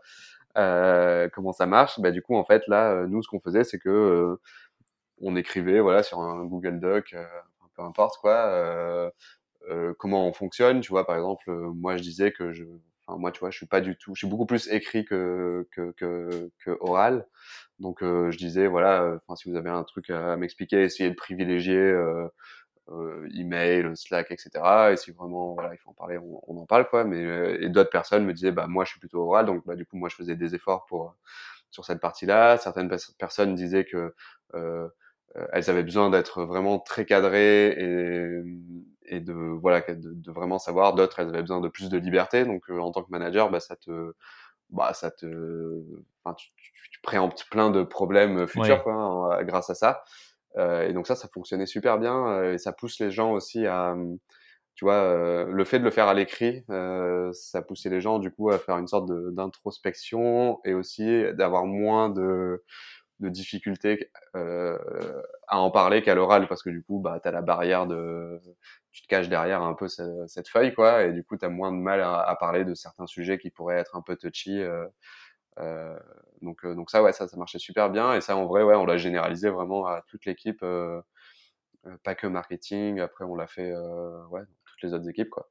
Euh, comment ça marche? Bah du coup, en fait, là, nous, ce qu'on faisait, c'est que on écrivait, voilà, sur un Google Doc, peu importe quoi, comment on fonctionne. Tu vois, par exemple, moi, je disais que je enfin moi tu vois, je suis pas du tout, je suis beaucoup plus écrit que que que, que oral. Donc je disais voilà, enfin si vous avez un truc à, m'expliquer, essayez de privilégier email, Slack, etc. Et si vraiment voilà, il faut en parler, on, on en parle quoi. Mais et d'autres personnes me disaient bah moi je suis plutôt oral, donc bah du coup moi je faisais des efforts pour sur cette partie-là. Certaines personnes disaient que euh, elles avaient besoin d'être vraiment très cadrées et, et de voilà de, de vraiment savoir. D'autres elles avaient besoin de plus de liberté. Donc en tant que manager, bah ça te bah ça te enfin, tu, tu, tu préemptes plein de problèmes futurs quoi, hein, grâce à ça. Euh, et donc ça, ça fonctionnait super bien euh, et ça pousse les gens aussi à, tu vois, euh, le fait de le faire à l'écrit, ça poussait les gens du coup à faire une sorte d'introspection et aussi d'avoir moins de, de difficultés euh, à en parler qu'à l'oral parce que du coup bah t'as la barrière de tu te caches derrière un peu cette, cette feuille quoi et du coup t'as moins de mal à, à, parler de certains sujets qui pourraient être un peu touchy euh, donc, euh, donc ça, ouais, ça, ça marchait super bien. Et ça, en vrai, ouais, on l'a généralisé vraiment à toute l'équipe, euh, pas que marketing. Après, on l'a fait, ouais, toutes les autres équipes, quoi.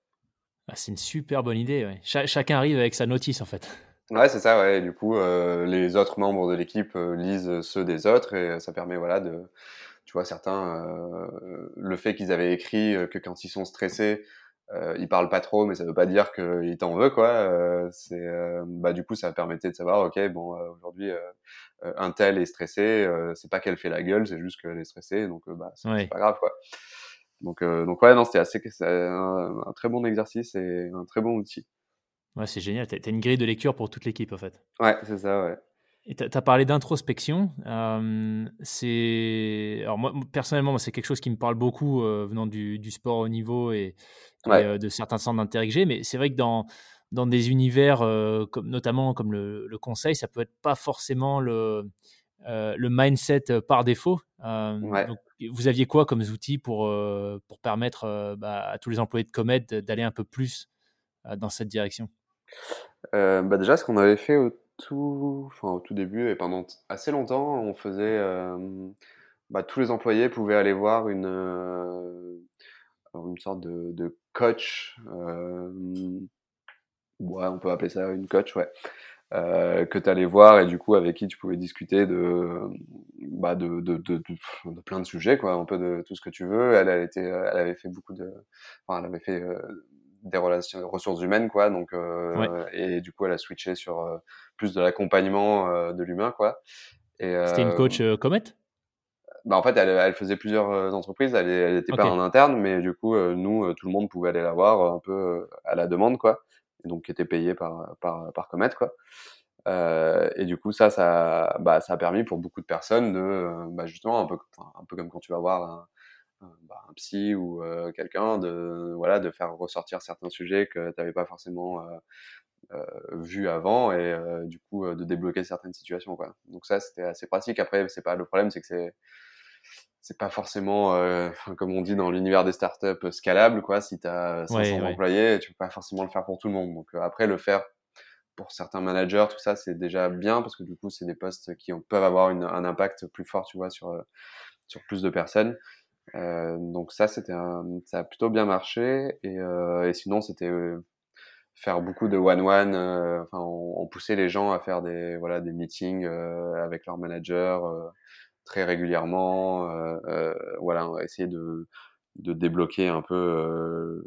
Ah, c'est une super bonne idée. Ouais. chacun arrive avec sa notice, en fait. Ouais, c'est ça, ouais. Et du coup, euh, les autres membres de l'équipe euh, lisent ceux des autres et ça permet, voilà, de, tu vois, certains, euh, le fait qu'ils avaient écrit que quand ils sont stressés, euh, il parle pas trop, mais ça veut pas dire qu'il t'en veut, quoi. Euh, c'est, euh, bah, du coup, ça permettait de savoir, ok, bon, euh, aujourd'hui, un tel est stressé, c'est pas qu'elle fait la gueule, c'est juste qu'elle est stressée, donc bah, c'est pas grave, quoi. Donc, donc ouais, non, c'était assez, un, un, très bon exercice et un très bon outil. Ouais, c'est génial. T'as une grille de lecture pour toute l'équipe, en fait. Ouais, c'est ça, ouais. Et tu as parlé d'introspection. Euh, c'est alors moi personnellement, c'est quelque chose qui me parle beaucoup euh, venant du, du, sport au niveau et, ouais. et euh, de certains centres d'intérêt que j'ai. Mais c'est vrai que dans dans des univers comme notamment comme le, le, conseil, ça peut être pas forcément le le mindset par défaut. Ouais. Donc, vous aviez quoi comme outils pour pour permettre bah, à tous les employés de Comet d'aller un peu plus dans cette direction? Bah déjà, ce qu'on avait fait au tout, enfin, au tout début et pendant assez longtemps, on faisait, bah, tous les employés pouvaient aller voir une, une sorte de, coach, ouais, on peut appeler ça une coach, ouais, que tu allais voir et du coup avec qui tu pouvais discuter de, bah, de, de, de, plein de sujets, quoi, un peu de tout ce que tu veux. Elle, elle, était, elle avait fait beaucoup de, enfin, elle avait fait des relations ressources humaines quoi donc euh, ouais. et du coup elle a switché sur euh, plus de l'accompagnement euh, de l'humain quoi et c'était une coach Comet? bah en fait elle, elle faisait plusieurs entreprises elle, elle était okay. pas en interne mais du coup nous tout le monde pouvait aller la voir un peu à la demande quoi et donc qui était payé par par par Comet quoi euh, et du coup, ça, ça, bah, ça a permis pour beaucoup de personnes de, bah, justement, un peu, un peu comme quand tu vas voir un, bah, un psy ou euh, quelqu'un de voilà de faire ressortir certains sujets que tu n'avais pas forcément euh, euh, vu avant et du coup de débloquer certaines situations quoi. Donc ça c'était assez pratique. Après c'est pas le problème c'est que c'est c'est pas forcément comme on dit dans l'univers des startups scalable quoi. Si tu as 500 ouais, ouais. employés tu peux pas forcément le faire pour tout le monde. Donc après le faire pour certains managers tout ça c'est déjà bien parce que du coup c'est des postes qui ont, peuvent avoir une, un impact plus fort tu vois sur sur plus de personnes. euh, donc ça, c'était ça a plutôt bien marché. Et, euh, et sinon, c'était euh, faire beaucoup de one-one. Euh, enfin, on, on, poussait les gens à faire des voilà des meetings avec leur manager très régulièrement. voilà, on essayer de de débloquer un peu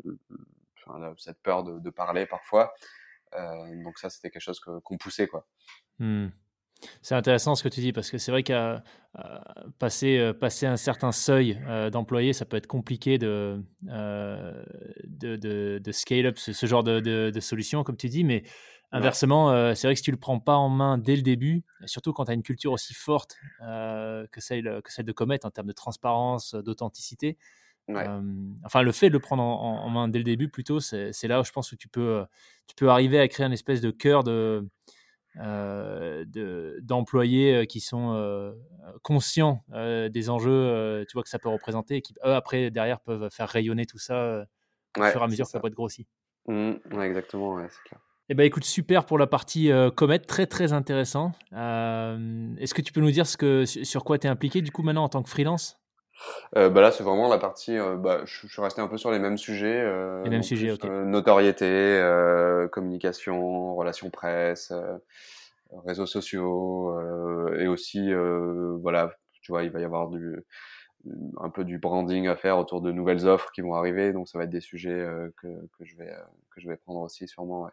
cette peur de, de parler parfois. donc ça, c'était quelque chose qu'on poussait quoi. Mmh. C'est intéressant ce que tu dis parce que c'est vrai qu'à passer, passer un certain seuil euh, d'employés, ça peut être compliqué de, euh, de, de, de, scale up ce, ce genre de, de, solution, comme tu dis. Mais inversement, euh, c'est vrai que si tu ne le prends pas en main dès le début, surtout quand tu as une culture aussi forte que, celle, que celle de Comet en termes de transparence, d'authenticité, Ouais. Euh, enfin, le fait de le prendre en, main dès le début, plutôt, c'est là où je pense que tu peux, tu peux arriver à créer une espèce de cœur de, euh, d'employés de, qui sont euh, conscients euh, des enjeux, tu vois, que ça peut représenter et qui, eux, après, derrière, peuvent faire rayonner tout ça au fur et à mesure que ça peut être grossi. Mmh, ouais, exactement, ouais, c'est clair. Eh ben, écoute, super pour la partie euh, Comet, très très intéressant. Euh, Est-ce que tu peux nous dire ce que, sur quoi tu es impliqué du coup maintenant en tant que freelance? Bah là, c'est vraiment la partie. bah, je, suis resté un peu sur les mêmes sujets. les mêmes sujets, ok. notoriété, communication, relations presse, réseaux sociaux, et aussi, voilà, tu vois, il va y avoir du, un peu du branding à faire autour de nouvelles offres qui vont arriver. Donc, ça va être des sujets que, que, je vais, que je vais prendre aussi, sûrement. Ouais.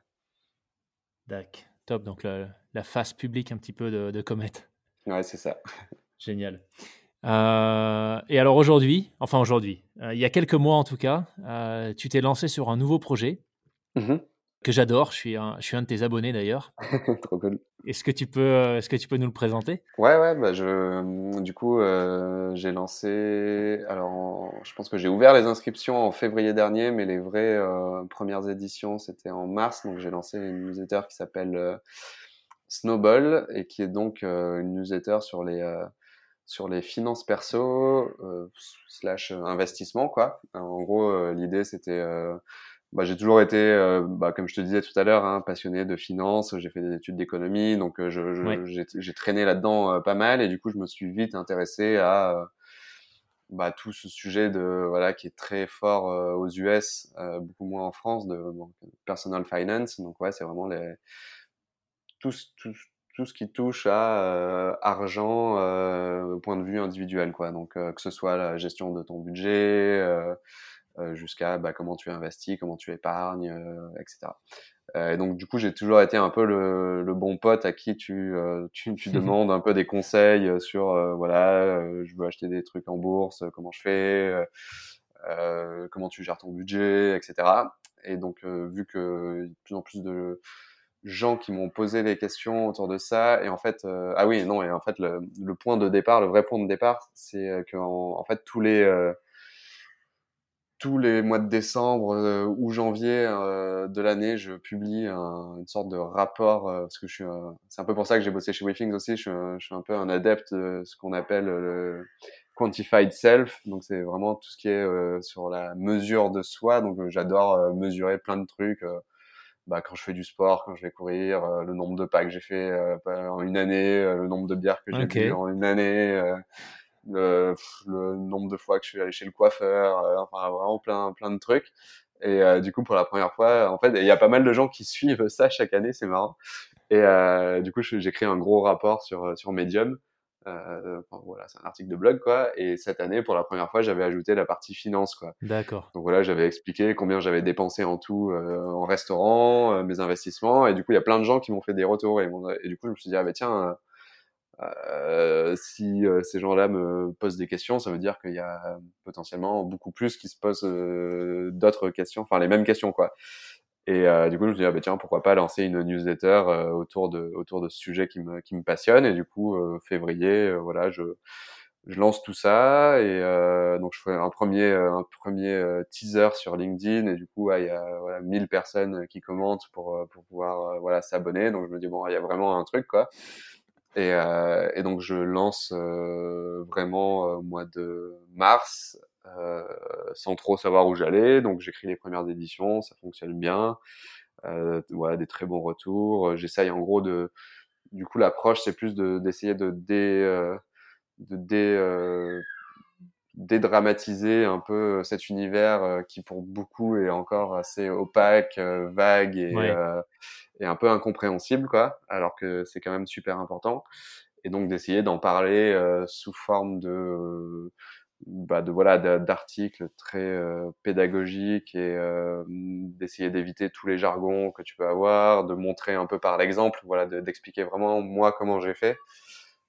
D'accord, top. Donc, la, face publique un petit peu de, de Comet. Ouais, c'est ça. Génial. Euh, et alors aujourd'hui, enfin aujourd'hui, euh, il y a quelques mois en tout cas, euh, tu t'es lancé sur un nouveau projet mmh que j'adore. Je suis un, je suis un de tes abonnés d'ailleurs. Trop cool. Est-ce que tu peux, est-ce que tu peux nous le présenter? Ouais, ouais. Bah je, du coup, j'ai lancé. Alors, je pense que j'ai ouvert les inscriptions en février dernier, mais les vraies premières éditions c'était en mars. Donc, j'ai lancé une newsletter qui s'appelle Snowball et qui est donc une newsletter sur les sur les finances perso euh, slash investissement quoi. En gros, euh, l'idée c'était, euh, bah, j'ai toujours été, bah, comme je te disais tout à l'heure, hein, passionné de finance. J'ai fait des études d'économie, donc je, j'ai, traîné là-dedans pas mal et du coup je me suis vite intéressé à bah, tout ce sujet de voilà qui est très fort aux US, beaucoup moins en France, de personal finance. Donc ouais, c'est vraiment les tout, tout, tout ce qui touche à euh, argent euh, au point de vue individuel quoi. Donc euh, que ce soit la gestion de ton budget jusqu'à bah, comment tu investis comment tu épargnes etc et donc du coup j'ai toujours été un peu le, le bon pote à qui tu, tu, tu demandes un peu des conseils sur voilà je veux acheter des trucs en bourse comment je fais comment tu gères ton budget etc et donc vu que de plus en plus de gens qui m'ont posé des questions autour de ça. Et en fait, euh, ah oui, non, et en fait, le, le, point de départ, le vrai point de départ, c'est euh, qu'en en fait, tous les, euh, tous les mois de décembre euh, ou janvier de l'année, je publie un, une sorte de rapport, parce que je suis, c'est un peu pour ça que j'ai bossé chez Withings aussi, je suis, je suis, un peu un adepte de ce qu'on appelle le quantified self, donc c'est vraiment tout ce qui est sur la mesure de soi, donc j'adore mesurer plein de trucs bah, quand je fais du sport, quand je vais courir, euh, le nombre de pas que j'ai fait euh, en une année, euh, le nombre de bières que j'ai bu en une année, le, le, nombre de fois que je suis allé chez le coiffeur, enfin vraiment plein plein de trucs. Et du coup, pour la première fois, en fait, il y a pas mal de gens qui suivent ça chaque année, c'est marrant. Et du coup, j'ai créé un gros rapport sur sur Medium euh, voilà, c'est un article de blog, quoi. Et cette année, pour la première fois, j'avais ajouté la partie finance, quoi. D'accord. Donc voilà, j'avais expliqué combien j'avais dépensé en tout euh, en restaurant, euh, mes investissements. Et du coup, il y a plein de gens qui m'ont fait des retours. Et, et, du coup, je me suis dit, ah bah tiens, euh, si ces gens-là me posent des questions, ça veut dire qu'il y a potentiellement beaucoup plus qui se posent d'autres questions, enfin les mêmes questions, quoi. Et euh, du coup, je me suis dit, ah, bah, tiens, pourquoi pas lancer une newsletter euh, autour, de, autour de ce sujet qui me, qui me passionne. Et du coup, euh, février, voilà, je, lance tout ça. Et donc, je fais un premier, un premier teaser sur LinkedIn. Et du coup, il y a voilà, 1000 personnes qui commentent pour, pour pouvoir voilà, s'abonner. Donc, je me dis, bon, il y a vraiment un truc, quoi. Et donc, je lance vraiment au mois de mars euh, sans trop savoir où j'allais. Donc j'écris les premières éditions, ça fonctionne bien. Euh, voilà, des très bons retours. J'essaye en gros de, du coup l'approche c'est plus d'essayer de, dé, euh, de dé, dédramatiser un peu cet univers qui pour beaucoup est encore assez opaque, vague et, et, un peu incompréhensible quoi, alors que c'est quand même super important. Et donc d'essayer d'en parler sous forme de bah de voilà d'articles très euh, pédagogiques et euh, d'essayer d'éviter tous les jargons que tu peux avoir, de montrer un peu par l'exemple, voilà, d'expliquer vraiment moi comment j'ai fait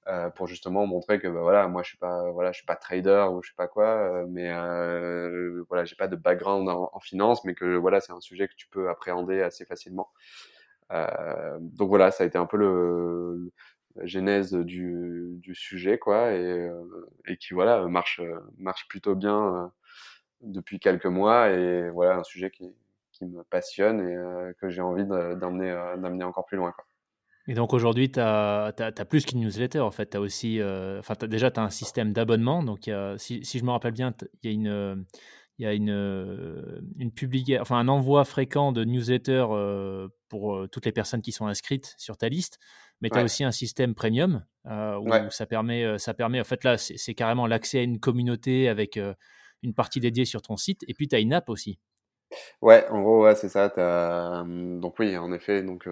euh, pour justement montrer que bah, voilà moi je suis pas voilà je suis pas trader ou je sais pas quoi, euh, mais euh, voilà j'ai pas de background en, finance, mais que voilà c'est un sujet que tu peux appréhender assez facilement. donc voilà ça a été un peu le genèse du, sujet quoi et, euh, qui voilà marche marche plutôt bien euh, depuis quelques mois et voilà un sujet qui, me passionne et euh, que j'ai envie d'emmener d'amener encore plus loin. Et donc aujourd'hui, tu as, as, plus qu'une newsletter en fait. As aussi, enfin, déjà, tu as un système d'abonnement. Donc, si, si, je me rappelle bien, il y a une, il y a une, une publication, enfin un envoi fréquent de newsletters pour toutes les personnes qui sont inscrites sur ta liste. Mais tu as aussi un système premium où ça permet, ça permet, en fait là, c'est carrément l'accès à une communauté avec une partie dédiée sur ton site. Et puis tu as une app aussi. Ouais, en gros, ouais, c'est ça. donc oui, en effet, donc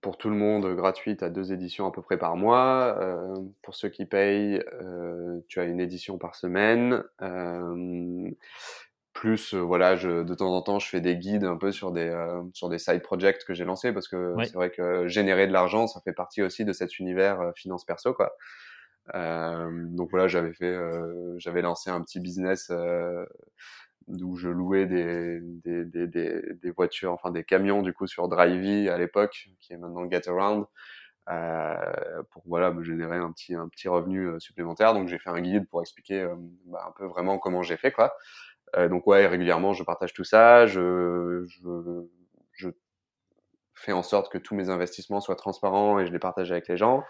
pour tout le monde, gratuit, tu as deux éditions à peu près par mois. pour ceux qui payent, tu as une édition par semaine. Plus, voilà, je, de temps en temps, je fais des guides un peu sur des sur des side projects que j'ai lancés parce que c'est vrai que générer de l'argent, ça fait partie aussi de cet univers finance perso, quoi. donc voilà, j'avais fait, j'avais lancé un petit business où je louais des, des, des, des, voitures, enfin des camions du coup sur Drivey à l'époque, qui est maintenant Getaround, euh, pour voilà me générer un petit un petit revenu euh, supplémentaire. Donc j'ai fait un guide pour expliquer euh, bah, un peu vraiment comment j'ai fait quoi. Euh, donc ouais, régulièrement je partage tout ça, je, je, je fais en sorte que tous mes investissements soient transparents et je les partage avec les gens.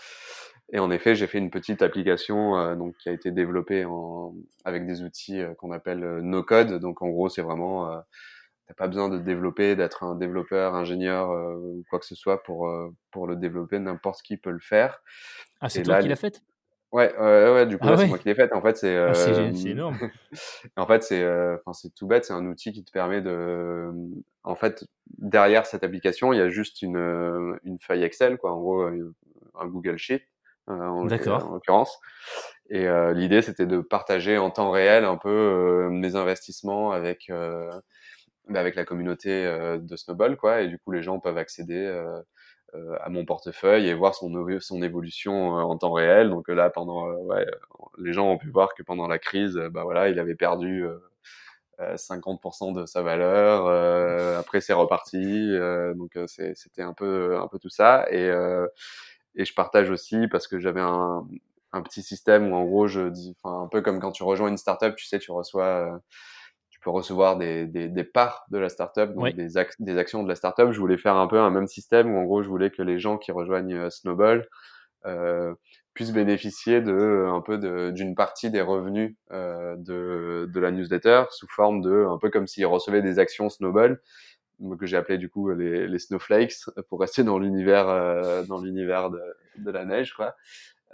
Et en effet, j'ai fait une petite application euh, donc qui a été développée en, avec des outils euh, qu'on appelle euh, no code. Donc en gros, c'est vraiment t'as pas besoin de développer, d'être un développeur, ingénieur ou quoi que ce soit pour pour le développer. N'importe qui peut le faire. Ah, c'est toi qui l'as fait Ouais, ouais, ouais, du coup, ah c'est moi qui l'ai fait. En fait, c'est ah, c'est énorme. en fait, c'est enfin c'est tout bête. C'est un outil qui te permet de en fait derrière cette application, il y a juste une une feuille Excel quoi. En gros, un Google Sheet euh, en, l'occurrence. Et euh, l'idée, c'était de partager en temps réel un peu euh, mes investissements avec bah, avec la communauté de Snowball, quoi. Et du coup, les gens peuvent accéder à mon portefeuille et voir son, son évolution en temps réel. Donc là, pendant, ouais, les gens ont pu voir que pendant la crise, bah voilà, il avait perdu 50% de sa valeur. après, c'est reparti. donc c'était un peu, un peu tout ça. Et et je partage aussi parce que j'avais un, un, petit système où en gros je dis, un peu comme quand tu rejoins une startup, tu sais, tu reçois, euh, peux recevoir des, des, des, parts de la startup, donc des, des, actions de la startup. Je voulais faire un peu un même système où en gros je voulais que les gens qui rejoignent euh, Snowball euh, puissent bénéficier de un peu d'une partie des revenus euh, de, de la newsletter sous forme de un peu comme s'ils recevaient des actions Snowball que j'ai appelé du coup les, les, snowflakes pour rester dans l'univers euh, dans l'univers de, de, la neige quoi euh,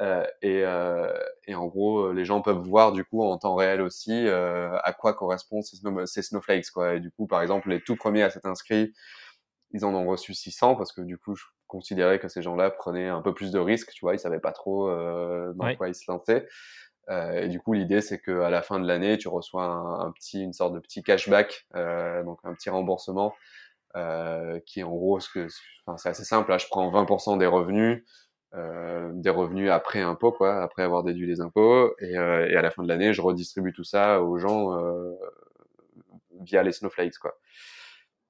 et, euh, et, en gros les gens peuvent voir du coup en temps réel aussi euh, à quoi correspondent ces, ces, snowflakes quoi. Et du coup par exemple les tout premiers à s'être inscrits ils en ont reçu 600 parce que du coup je considérais que ces gens-là prenaient un peu plus de risques tu vois. Ils savaient pas trop euh, dans quoi ils se lançaient. Euh, et du coup, l'idée, c'est que à la fin de l'année, tu reçois un, un, petit, une sorte de petit cashback, euh, donc un petit remboursement, euh, qui est en gros, ce que, enfin, c'est assez simple. Là, je prends 20% des revenus, euh, des revenus après impôt, quoi, après avoir déduit les impôts, et, euh, et à la fin de l'année, je redistribue tout ça aux gens euh, via les snowflakes, quoi.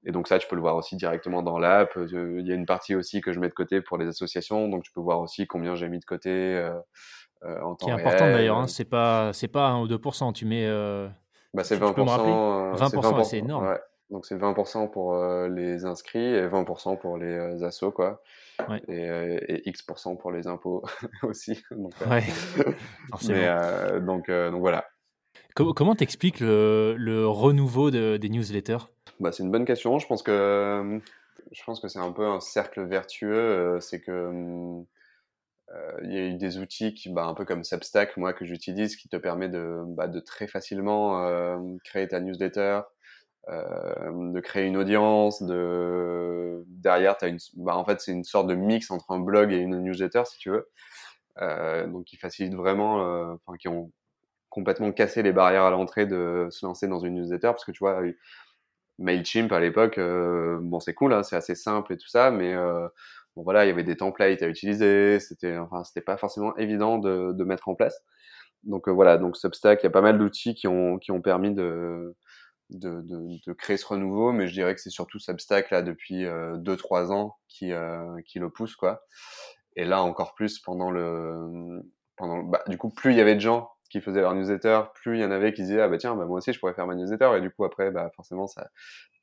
Et donc ça, tu peux le voir aussi directement dans l'app. Il y a une partie aussi que je mets de côté pour les associations, donc tu peux voir aussi combien j'ai mis de côté. En qui est important d'ailleurs, hein, c'est pas c'est pas 1 ou 2%, tu mets bah, c'est 20%, 20%, 20% c'est énorme. Ouais. Donc c'est 20% pour les inscrits et 20% pour les assos quoi. Ouais. Et, et, X% pour les impôts aussi. donc, ouais, mais, donc, donc voilà. Comment, t'expliques le, le, renouveau de, des newsletters? Bah, C'est une bonne question. Je pense que je pense que c'est un peu un cercle vertueux. C'est que euh, il y a eu des outils qui, bah, un peu comme Substack, moi que j'utilise, qui te permet de, bah, de très facilement euh, créer ta newsletter, euh, de créer une audience, de derrière as une, bah, en fait c'est une sorte de mix entre un blog et une newsletter si tu veux, euh, donc qui facilite vraiment, euh, enfin qui ont complètement cassé les barrières à l'entrée de se lancer dans une newsletter parce que tu vois Mailchimp à l'époque, bon c'est cool, hein, c'est assez simple et tout ça, mais bon voilà, il y avait des templates à utiliser, c'était enfin c'était pas forcément évident de, mettre en place. Donc euh, voilà, donc Substack, il y a pas mal d'outils qui ont qui ont permis de de, de, de créer ce renouveau, mais je dirais que c'est surtout Substack là depuis 2-3 euh, ans qui euh, qui le pousse quoi. Et là encore plus pendant le pendant bah, du coup plus il y avait de gens qui faisaient leur newsletter, plus il y en avait qui disaient ah bah tiens bah moi aussi je pourrais faire ma newsletter et du coup après bah forcément ça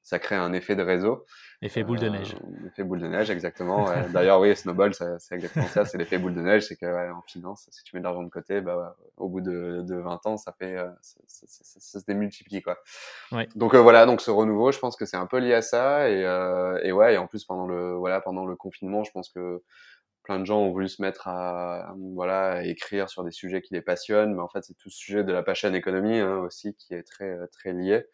ça crée un effet de réseau. Effet boule de neige. Euh, effet boule de neige, exactement. D'ailleurs, oui, Snowball, c'est exactement ça. C'est l'effet boule de neige. C'est que en finance, si tu mets de l'argent de côté, bah, au bout de, de 20 ans, ça fait, euh, ça, se démultiplie, quoi. Ouais. Donc euh, voilà, donc ce renouveau, je pense que c'est un peu lié à ça. Et, et ouais, et en plus pendant le, voilà, pendant le confinement, je pense que plein de gens ont voulu se mettre à, voilà, à écrire sur des sujets qui les passionnent. Mais en fait, c'est tout ce sujet de la passion économie hein, aussi qui est très, très lié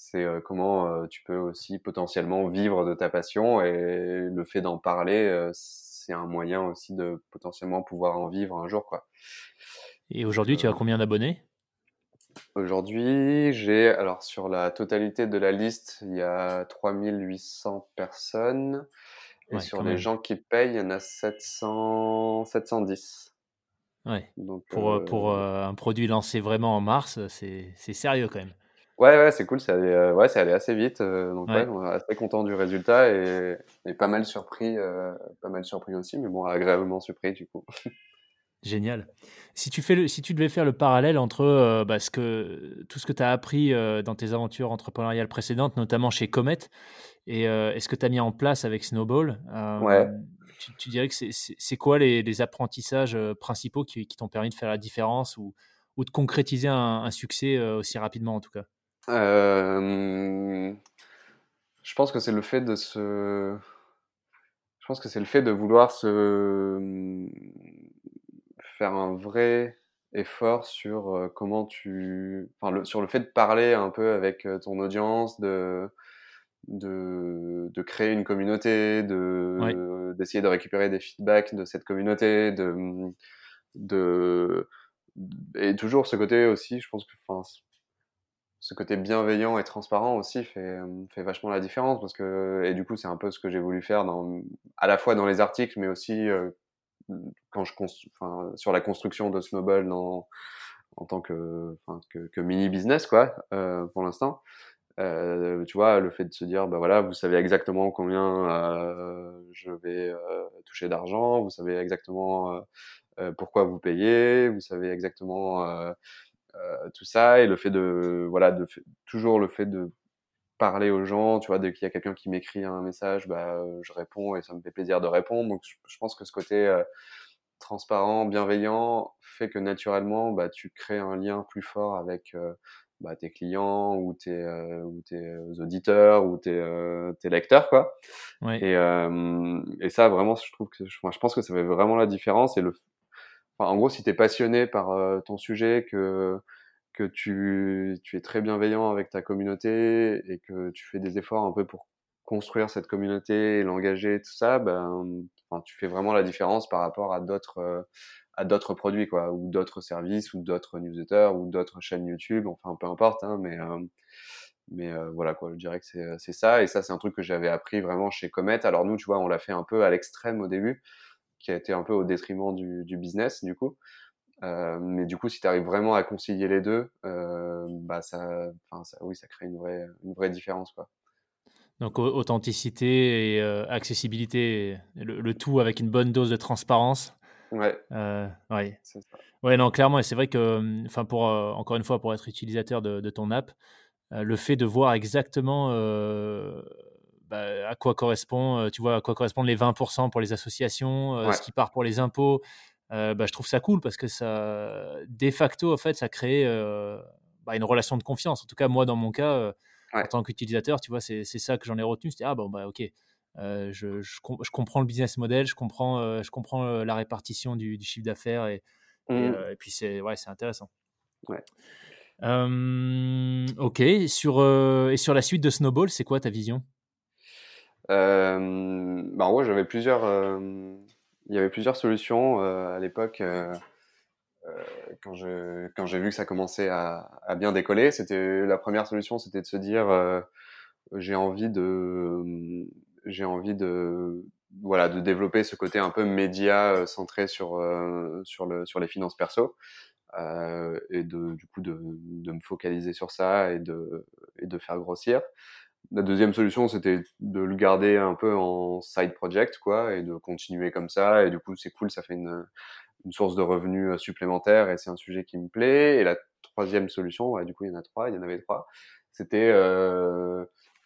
c'est comment tu peux aussi potentiellement vivre de ta passion et le fait d'en parler, c'est un moyen aussi de potentiellement pouvoir en vivre un jour. Quoi. Et aujourd'hui, tu as combien d'abonnés? Aujourd'hui, j'ai, alors sur la totalité de la liste, il y a 3800 personnes. Et sur les gens qui payent, il y en a 700, 710. Ouais. Donc, pour, pour un produit lancé vraiment en mars, c'est sérieux quand même. Ouais, ouais, c'est cool, c'est allé, euh, ouais, allé assez vite. Euh, donc, ouais. on est assez content du résultat et, et pas mal surpris, euh, pas mal surpris aussi, mais bon, agréablement surpris du coup. Génial. Si tu, fais le, si tu devais faire le parallèle entre bah, ce que, tout ce que tu as appris dans tes aventures entrepreneuriales précédentes, notamment chez Comet, et, ce que tu as mis en place avec Snowball, ouais. tu, tu, dirais que c'est quoi les, les, apprentissages principaux qui, qui t'ont permis de faire la différence ou, ou de concrétiser un, un succès aussi rapidement en tout cas? Euh, je pense que c'est le fait de se. Je pense que c'est le fait de vouloir se faire un vrai effort sur euh, comment tu, enfin, le, sur le fait de parler un peu avec euh, ton audience, de de, de créer une communauté, de d'essayer de récupérer des feedbacks de cette communauté, de de et toujours ce côté aussi, je pense que, enfin, ce côté bienveillant et transparent aussi fait, fait vachement la différence parce que et du coup c'est un peu ce que j'ai voulu faire dans à la fois dans les articles mais aussi euh, quand je enfin, sur la construction de Snowball dans en tant que, que, que mini business quoi euh, pour l'instant euh, tu vois le fait de se dire bah voilà vous savez exactement combien euh, je vais toucher d'argent vous savez exactement pourquoi vous payez vous savez exactement euh, tout ça et le fait de voilà de toujours le fait de parler aux gens, tu vois, dès qu'il y a quelqu'un qui m'écrit un message, bah, euh, je réponds et ça me fait plaisir de répondre. Donc, je, pense que ce côté euh, transparent, bienveillant, fait que naturellement, bah, tu crées un lien plus fort avec bah, tes clients ou tes, ou tes auditeurs ou tes, tes lecteurs, quoi. Et, et ça, vraiment, je trouve que, je, je pense que ça fait vraiment la différence. Et le, en gros, si tu es passionné par euh, ton sujet, que, que tu, tu es très bienveillant avec ta communauté et que tu fais des efforts un peu pour construire cette communauté et l'engager, tout ça, ben, enfin, tu fais vraiment la différence par rapport à d'autres euh, à d'autres produits, quoi, ou d'autres services, ou d'autres newsletters, ou d'autres chaînes YouTube, enfin peu importe, hein, mais euh, mais voilà quoi, je dirais que c'est ça, et ça c'est un truc que j'avais appris vraiment chez Comet. Alors nous, tu vois, on l'a fait un peu à l'extrême au début qui a été un peu au détriment du, du business, du coup. Euh, mais du coup, si tu arrives vraiment à concilier les deux, euh, bah ça, ça, oui, ça crée une vraie, une vraie différence. Quoi. Donc authenticité et euh, accessibilité, le, tout avec une bonne dose de transparence. Ouais. Euh, ouais. Ça. Ouais, non, clairement, et c'est vrai que, enfin, pour encore une fois, pour être utilisateur de, de ton app, le fait de voir exactement bah, à quoi correspond, euh, tu vois, à quoi correspondent les 20% pour les associations, euh, ce qui part pour les impôts. Euh, bah, je trouve ça cool parce que ça, de facto, en fait, ça crée bah, une relation de confiance. En tout cas, moi, dans mon cas, en tant qu'utilisateur, tu vois, c'est ça que j'en ai retenu. C'était ah bon bah ok, je, je, je, comprends le business model, je comprends, je comprends la répartition du, du chiffre d'affaires et, mmh. et, puis c'est ouais, intéressant. Ouais. ok, sur, et sur la suite de Snowball, c'est quoi ta vision? Euh, bah en gros, j'avais plusieurs, euh, il y avait plusieurs solutions euh, à l'époque quand je quand j'ai vu que ça commençait à, à bien décoller. C'était la première solution, c'était de se dire j'ai envie de j'ai envie de voilà de développer ce côté un peu média centré sur sur le sur les finances perso euh, et de du coup de, de me focaliser sur ça et de et de faire grossir la deuxième solution, c'était de le garder un peu en side project, quoi, et de continuer comme ça. Et du coup, c'est cool, ça fait une, une source de revenus supplémentaires et c'est un sujet qui me plaît. Et la troisième solution, du coup il y en a trois, il y en avait trois, c'était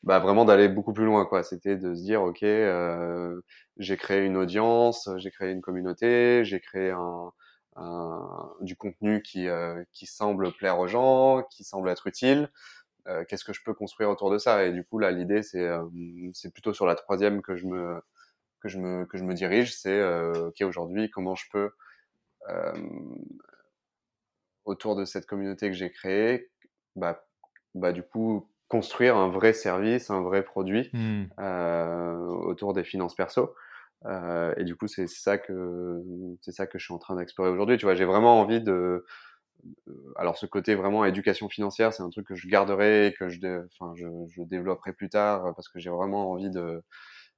bah, vraiment d'aller beaucoup plus loin quoi. C'était de se dire ok euh, j'ai créé une audience j'ai créé une communauté j'ai créé un, un, du contenu qui euh, qui semble plaire aux gens qui semble être utile. Euh, qu'est-ce que je peux construire autour de ça? Et du coup là l'idée c'est euh, c'est plutôt sur la troisième que je me que je me que je me dirige. C'est euh, ok aujourd'hui comment je peux autour de cette communauté que j'ai créée bah bah du coup construire un vrai service, un vrai produit mmh. euh, autour des finances perso. Euh, et du coup, c'est ça que c'est ça que je suis en train d'explorer aujourd'hui. Tu vois, j'ai vraiment envie de alors ce côté vraiment éducation financière, c'est un truc que je garderai et que je, enfin, je, je développerai plus tard parce que j'ai vraiment envie de.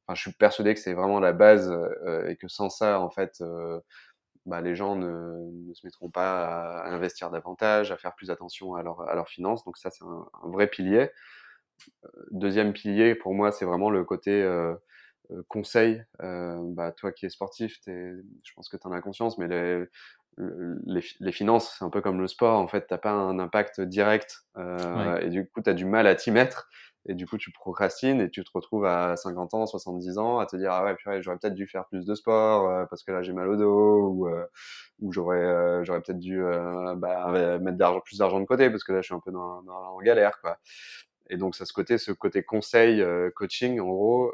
Enfin, je suis persuadé que c'est vraiment la base euh, et que sans ça, en fait, euh, bah, les gens ne, ne, se mettront pas à investir davantage, à faire plus attention à, leur, à leurs finances. Donc ça, c'est un, un, vrai pilier. Euh, deuxième pilier, pour moi, c'est vraiment le côté euh, euh conseil. Euh, bah, toi qui es sportif, es, je pense que tu en as conscience, mais les, les, les finances, c'est un peu comme le sport. En fait, tu pas un impact direct euh, ouais. et du coup, tu as du mal à t'y mettre. Et du coup, tu procrastines et tu te retrouves à 50 ans, 70 ans à te dire ah ouais purée, j'aurais peut-être dû faire plus de sport euh, parce que là j'ai mal au dos ou euh, ou j'aurais euh, j'aurais peut-être dû euh, bah, mettre d'argent plus d'argent de côté parce que là je suis un peu dans, dans en galère quoi. Et donc ça ce côté ce côté conseil euh, coaching en gros,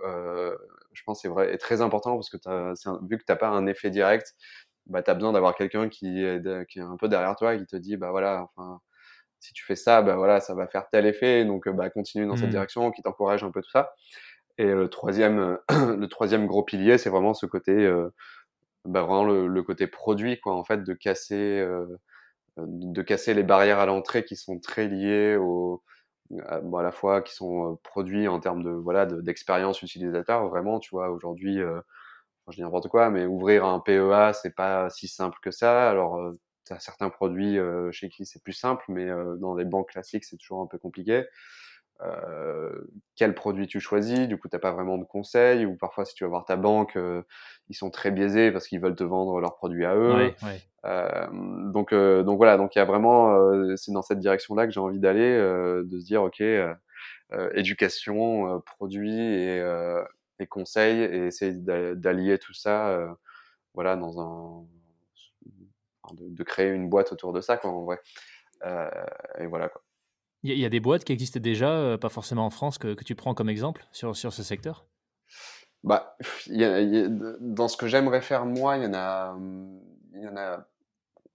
je pense c'est vrai est très important parce que as, vu que t'as pas un effet direct, bah t'as besoin d'avoir quelqu'un qui est qui est un peu derrière toi et qui te dit bah voilà enfin si tu fais ça, bah voilà, ça va faire tel effet, donc bah continue dans cette mmh. direction, qui t'encourage un peu tout ça. Et le troisième, le troisième gros pilier, c'est vraiment ce côté, euh, bah vraiment le, le, côté produit, quoi, en fait, de casser, euh, de casser les barrières à l'entrée qui sont très liées au, à, bon, à la fois qui sont produits en termes de voilà d'expérience utilisateur. Vraiment, tu vois, aujourd'hui, euh, je dis n'importe quoi, mais ouvrir un PEA, c'est pas si simple que ça. Alors certains produits euh, chez qui c'est plus simple, mais euh, dans les banques classiques, c'est toujours un peu compliqué. Euh, quel produit tu choisis, du coup t'as pas vraiment de conseils, ou parfois si tu vas voir ta banque, euh, ils sont très biaisés parce qu'ils veulent te vendre leurs produits à eux. Euh, donc donc voilà, donc il y a vraiment, c'est dans cette direction-là que j'ai envie d'aller, de se dire ok, éducation, produits et, et conseils, et essayer d'allier tout ça, voilà dans un de, de, créer une boîte autour de ça, quoi, en vrai. Euh, et voilà, quoi. Il y, a des boîtes qui existent déjà, euh, pas forcément en France, que, que, tu prends comme exemple sur, sur ce secteur? Bah, y a, y a, Dans ce que j'aimerais faire moi, il y en a. Il y en a.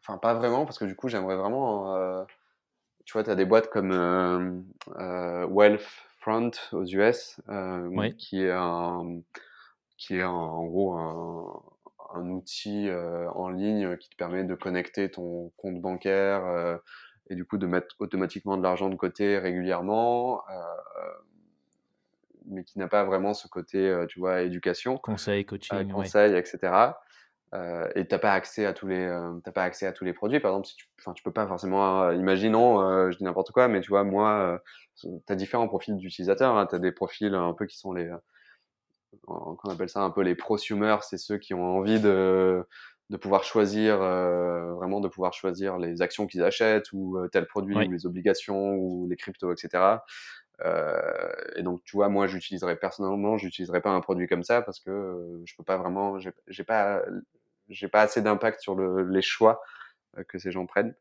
Enfin, pas vraiment, parce que du coup, j'aimerais vraiment. Euh, tu vois, tu as des boîtes comme euh, euh, Wealthfront aux US, ouais. qui est un. Qui est un, en gros un, un outil euh, en ligne qui te permet de connecter ton compte bancaire euh, et du coup de mettre automatiquement de l'argent de côté régulièrement, euh, mais qui n'a pas vraiment ce côté, tu vois, éducation, conseil, coaching, conseil, ouais. etc. Et t'as pas accès à tous les t'as pas accès à tous les produits par exemple si tu enfin tu peux pas forcément imaginons je dis n'importe quoi mais tu vois moi t'as différents profils d'utilisateurs hein, t'as des profils un peu qui sont les qu'on appelle ça un peu les prosumers, c'est ceux qui ont envie de, de pouvoir choisir, euh, vraiment de pouvoir choisir les actions qu'ils achètent ou euh, tel produit oui. ou les obligations ou les cryptos, etc. Euh, et donc, tu vois, moi, j'utiliserais personnellement, j'utiliserais pas un produit comme ça parce que je peux pas vraiment, j'ai pas, j'ai pas assez d'impact sur le, les choix que ces gens prennent.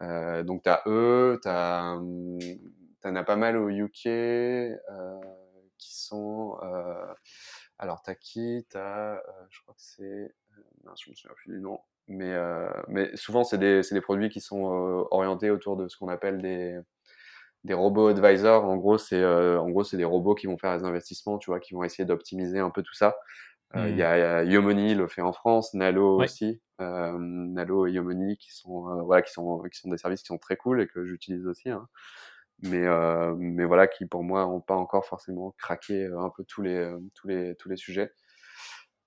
Donc, t'as eux, t'as, hum, t'en as pas mal au UK. Euh, qui sont euh, alors t'as qui? T'as euh, je crois que c'est euh, non, je me souviens plus du nom mais euh, mais souvent c'est des c'est des produits qui sont euh, orientés autour de ce qu'on appelle des des robots advisors en gros c'est euh, en gros c'est des robots qui vont faire les investissements tu vois qui vont essayer d'optimiser un peu tout ça il mmh. y a, y a Yomoni le fait en France Nalo ouais. aussi Nalo et Yomoni qui sont voilà qui sont qui sont des services qui sont très cool et que j'utilise aussi hein mais euh, mais voilà qui pour moi ont pas encore forcément craqué euh, un peu tous les euh, tous les tous les sujets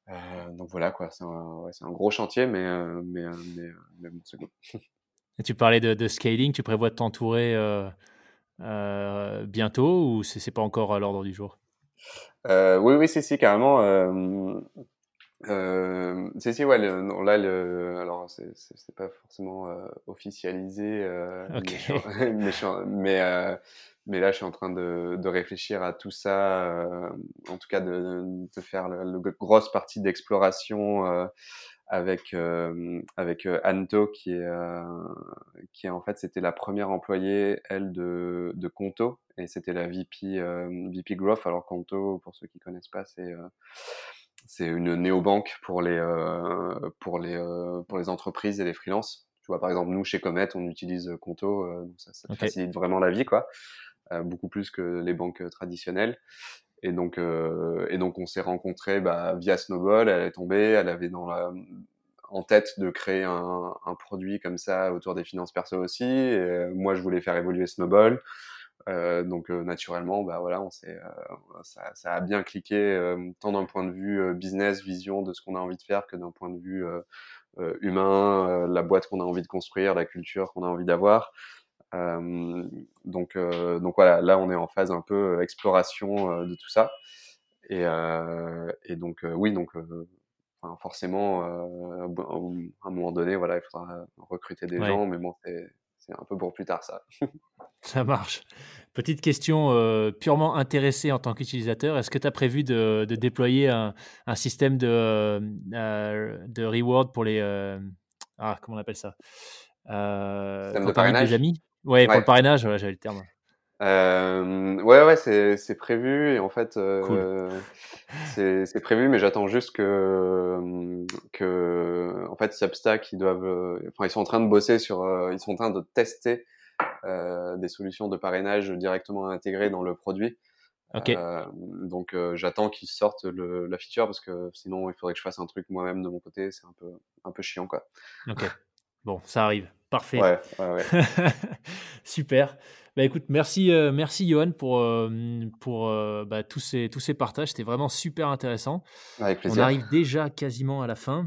euh, donc voilà quoi c'est un, ouais, un gros chantier mais mais mais, mais bon, c'est bon. Et tu parlais de, de, scaling tu prévois de t'entourer bientôt ou c'est pas encore à l'ordre du jour? Oui oui c'est si carrément Euh, si, si, ouais, là, le, alors c'est pas forcément euh, officialisé, euh, mais, mais, euh, mais, là, je suis en train de, de réfléchir à tout ça, euh, en tout cas de, de faire la grosse partie d'exploration avec avec Anto qui est qui est en fait c'était la première employée elle de de Conto et c'était la VP VP Growth. Alors Conto pour ceux qui connaissent pas c'est c'est une néobanque pour les euh, pour les euh, pour les entreprises et les freelances. Tu vois, par exemple, nous chez Comet, on utilise Conto, euh, donc ça, ça facilite vraiment la vie, quoi, beaucoup plus que les banques traditionnelles. Et donc, et donc, on s'est rencontrés bah, via Snowball. Elle est tombée, elle avait dans la, en tête de créer un, un, produit comme ça autour des finances perso aussi. Et moi, je voulais faire évoluer Snowball. Euh, donc euh, naturellement, bah voilà, on s'est, euh, ça, ça, a bien cliqué tant d'un point de vue business, vision de ce qu'on a envie de faire, que d'un point de vue humain, la boîte qu'on a envie de construire, la culture qu'on a envie d'avoir. donc, donc voilà, là on est en phase un peu exploration de tout ça. Et, et donc oui, donc enfin, forcément, à un moment donné, voilà, il faudra recruter des gens, mais bon, c'est c'est un peu pour plus tard ça. ça marche. Petite question euh, purement intéressée en tant qu'utilisateur. Est-ce que tu as prévu de, déployer un, système de, euh, de reward pour les... Euh, ah, comment on appelle ça Système de parrainage? des amis ouais, pour le parrainage, voilà, j'avais le terme. Euh, ouais, ouais, c'est, prévu et en fait, euh, c'est, c'est prévu, mais j'attends juste que, que, en fait, Substack, ils doivent, enfin, ils sont en train de bosser sur, ils sont en train de tester des solutions de parrainage directement intégrées dans le produit. Okay. donc, j'attends qu'ils sortent le, la feature parce que sinon, il faudrait que je fasse un truc moi-même de mon côté. C'est un peu, un peu chiant, quoi. Ok. Bon, ça arrive. Parfait. Ouais, ouais, ouais. Super. Bah, écoute, merci, euh, merci Johan pour, euh, pour euh, bah, tous, ces, tous ces partages. C'était vraiment super intéressant. Avec plaisir. On arrive déjà quasiment à la fin.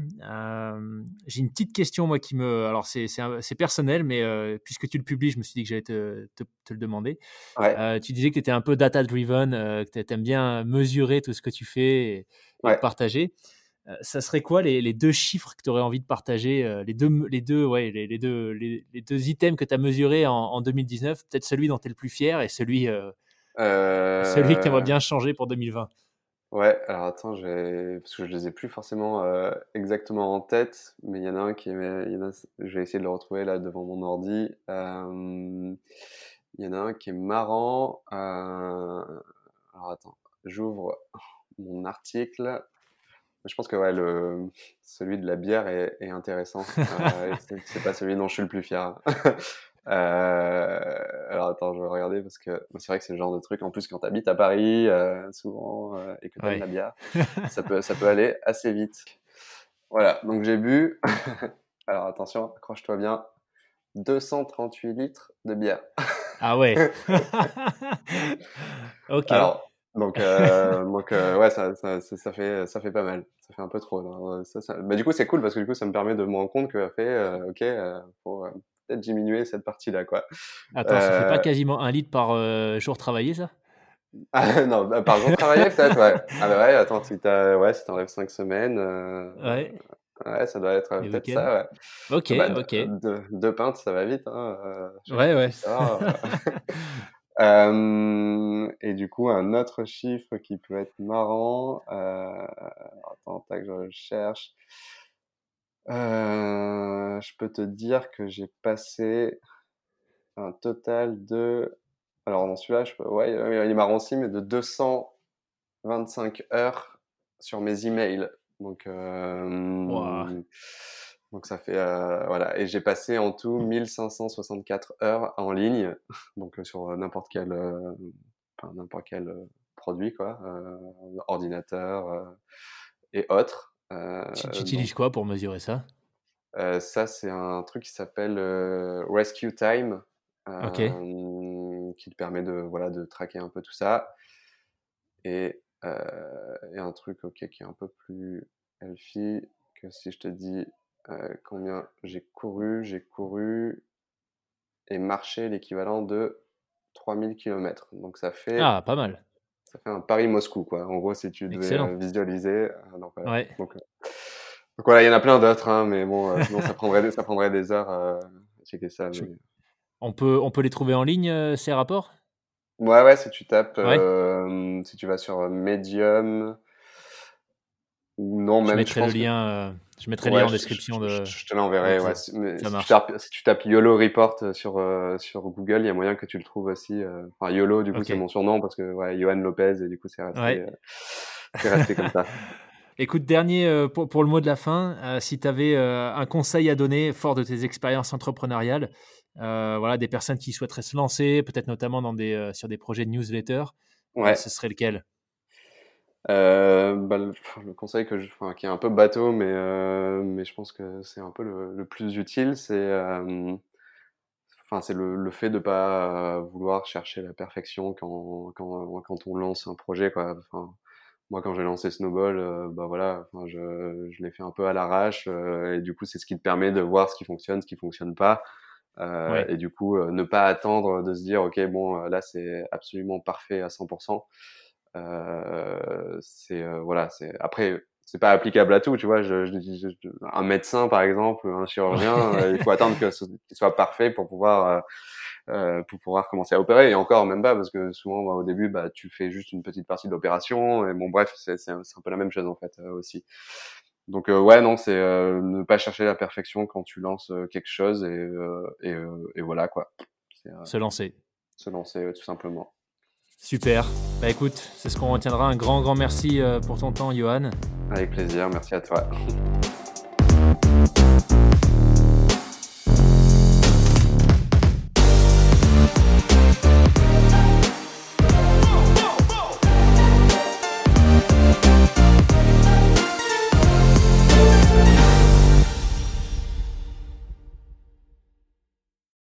J'ai une petite question, moi, qui me. Alors, c'est personnel, mais puisque tu le publies, je me suis dit que j'allais te, te, te, le demander. Ouais. tu disais que tu étais un peu data-driven, que tu aimes bien mesurer tout ce que tu fais et, et partager. Euh, ça serait quoi les, les, deux chiffres que tu aurais envie de partager, euh, les, deux, les, deux, ouais, les, les deux, les, deux items que tu as mesurés en, en 2019, peut-être celui dont tu es le plus fier et celui, euh, celui que tu aimerais bien changer pour 2020 Ouais, alors attends, parce que je les ai plus forcément exactement en tête, mais il y en a un qui est, y en a, je vais essayer de le retrouver là devant mon ordi. Il y en a un qui est marrant. alors attends, j'ouvre mon article. Je pense que ouais, le, celui de la bière est, est intéressant. euh, c'est pas celui dont je suis le plus fier. euh, alors attends, je vais regarder parce que c'est vrai que c'est le genre de truc. En plus, quand tu habites à Paris, euh, souvent, euh, et que tu ouais. la bière, ça peut, ça peut aller assez vite. Voilà, donc j'ai bu. alors attention, accroche-toi bien. 238 litres de bière. ah ouais. ok. Alors, donc, euh, donc euh, ouais, ça, ça, ça, fait, ça fait pas mal. Ça fait un peu trop. Là. Ça, ça... Bah, du coup, c'est cool parce que du coup, ça me permet de me rendre compte que, fait, euh, ok, euh, faut peut-être diminuer cette partie-là, quoi. Attends, ça fait pas quasiment un litre par jour travaillé, ça? Ah, non, bah, par jour travaillé, peut-être, ouais. Ah bah ouais, attends, si t'as, ouais, si t'enlèves 5 semaines, ouais. Ouais, ça doit être peut-être ça, ouais. Ok, bah, ok. Deux, deux, pintes, ça va vite, hein. ouais, ouais. Euh, et du coup, un autre chiffre qui peut être marrant. Euh, attends, tac, je cherche. Euh, je peux te dire que j'ai passé un total de. Alors, dans celui-là, je peux... ouais, il est marrant aussi, mais de 225 heures sur mes emails. Donc, euh. Donc ça fait euh, voilà et j'ai passé en tout 1564 heures en ligne donc euh, sur n'importe quel euh, n'importe quel euh, produit quoi euh, ordinateur et autres. tu, tu utilises quoi pour mesurer ça? Ça c'est un truc qui s'appelle Rescue Time okay. qui te permet de voilà de traquer un peu tout ça et, et un truc ok qui est un peu plus healthy que si je te dis euh, combien j'ai couru J'ai couru et marché l'équivalent de 3000 km. Donc ça fait. Ah, pas mal. ça fait un Paris-Moscou, quoi. En gros, si tu devais visualiser. donc, ouais. donc, voilà, il y en a plein d'autres, hein, mais bon, sinon ça prendrait, ça prendrait des heures à checker ça. On, peut, on peut les trouver en ligne, ces rapports? Ouais, ouais, si tu tapes, si tu vas sur Medium, ou non, je même. Mettrai le lien, je mettrai le lien en description. Je, de... je te l'enverrai. Ouais. si, tu tapes, si, tu tapes, YOLO Report sur, sur Google, il y a moyen que tu le trouves aussi. Enfin, YOLO, du coup, c'est mon surnom parce que, ouais, Johan Lopez, et du coup, c'est resté, resté comme ça. Écoute, dernier pour, pour, le mot de la fin, si tu avais un conseil à donner fort de tes expériences entrepreneuriales, euh, voilà, des personnes qui souhaiteraient se lancer, peut-être notamment dans des, euh, sur des projets de newsletter, euh, ce serait lequel? Euh, bah, le, le, conseil que je, enfin, qui est un peu bateau, mais, euh, mais je pense que c'est un peu le, le plus utile, c'est euh, enfin, c'est le, le, fait de pas vouloir chercher la perfection quand, quand, quand on lance un projet. Quoi. Enfin, moi, quand j'ai lancé Snowball, bah voilà, enfin, je, je l'ai fait un peu à l'arrache, et du coup, c'est ce qui te permet de voir ce qui fonctionne, ce qui fonctionne pas. Euh, ouais. Et du coup, euh, ne pas attendre de se dire, OK, bon, là, c'est absolument parfait à 100%. Euh, c'est voilà, c'est après c'est pas applicable à tout, tu vois. Je, je, je, un médecin, par exemple, un chirurgien, il faut attendre que ce, qu'il soit parfait pour pouvoir euh, pour pouvoir commencer à opérer. Et encore, même pas, parce que souvent, bah, au début, bah, tu fais juste une petite partie de l'opération. Et bon, bref, c'est, c'est, un peu la même chose en fait aussi. Donc euh, ouais, non, c'est euh, ne pas chercher la perfection quand tu lances euh, quelque chose et, et, et, voilà quoi. se lancer. Se lancer tout simplement. Super. Bah écoute, c'est ce qu'on retiendra. Un grand, grand merci pour ton temps, Johan. Avec plaisir. Merci à toi.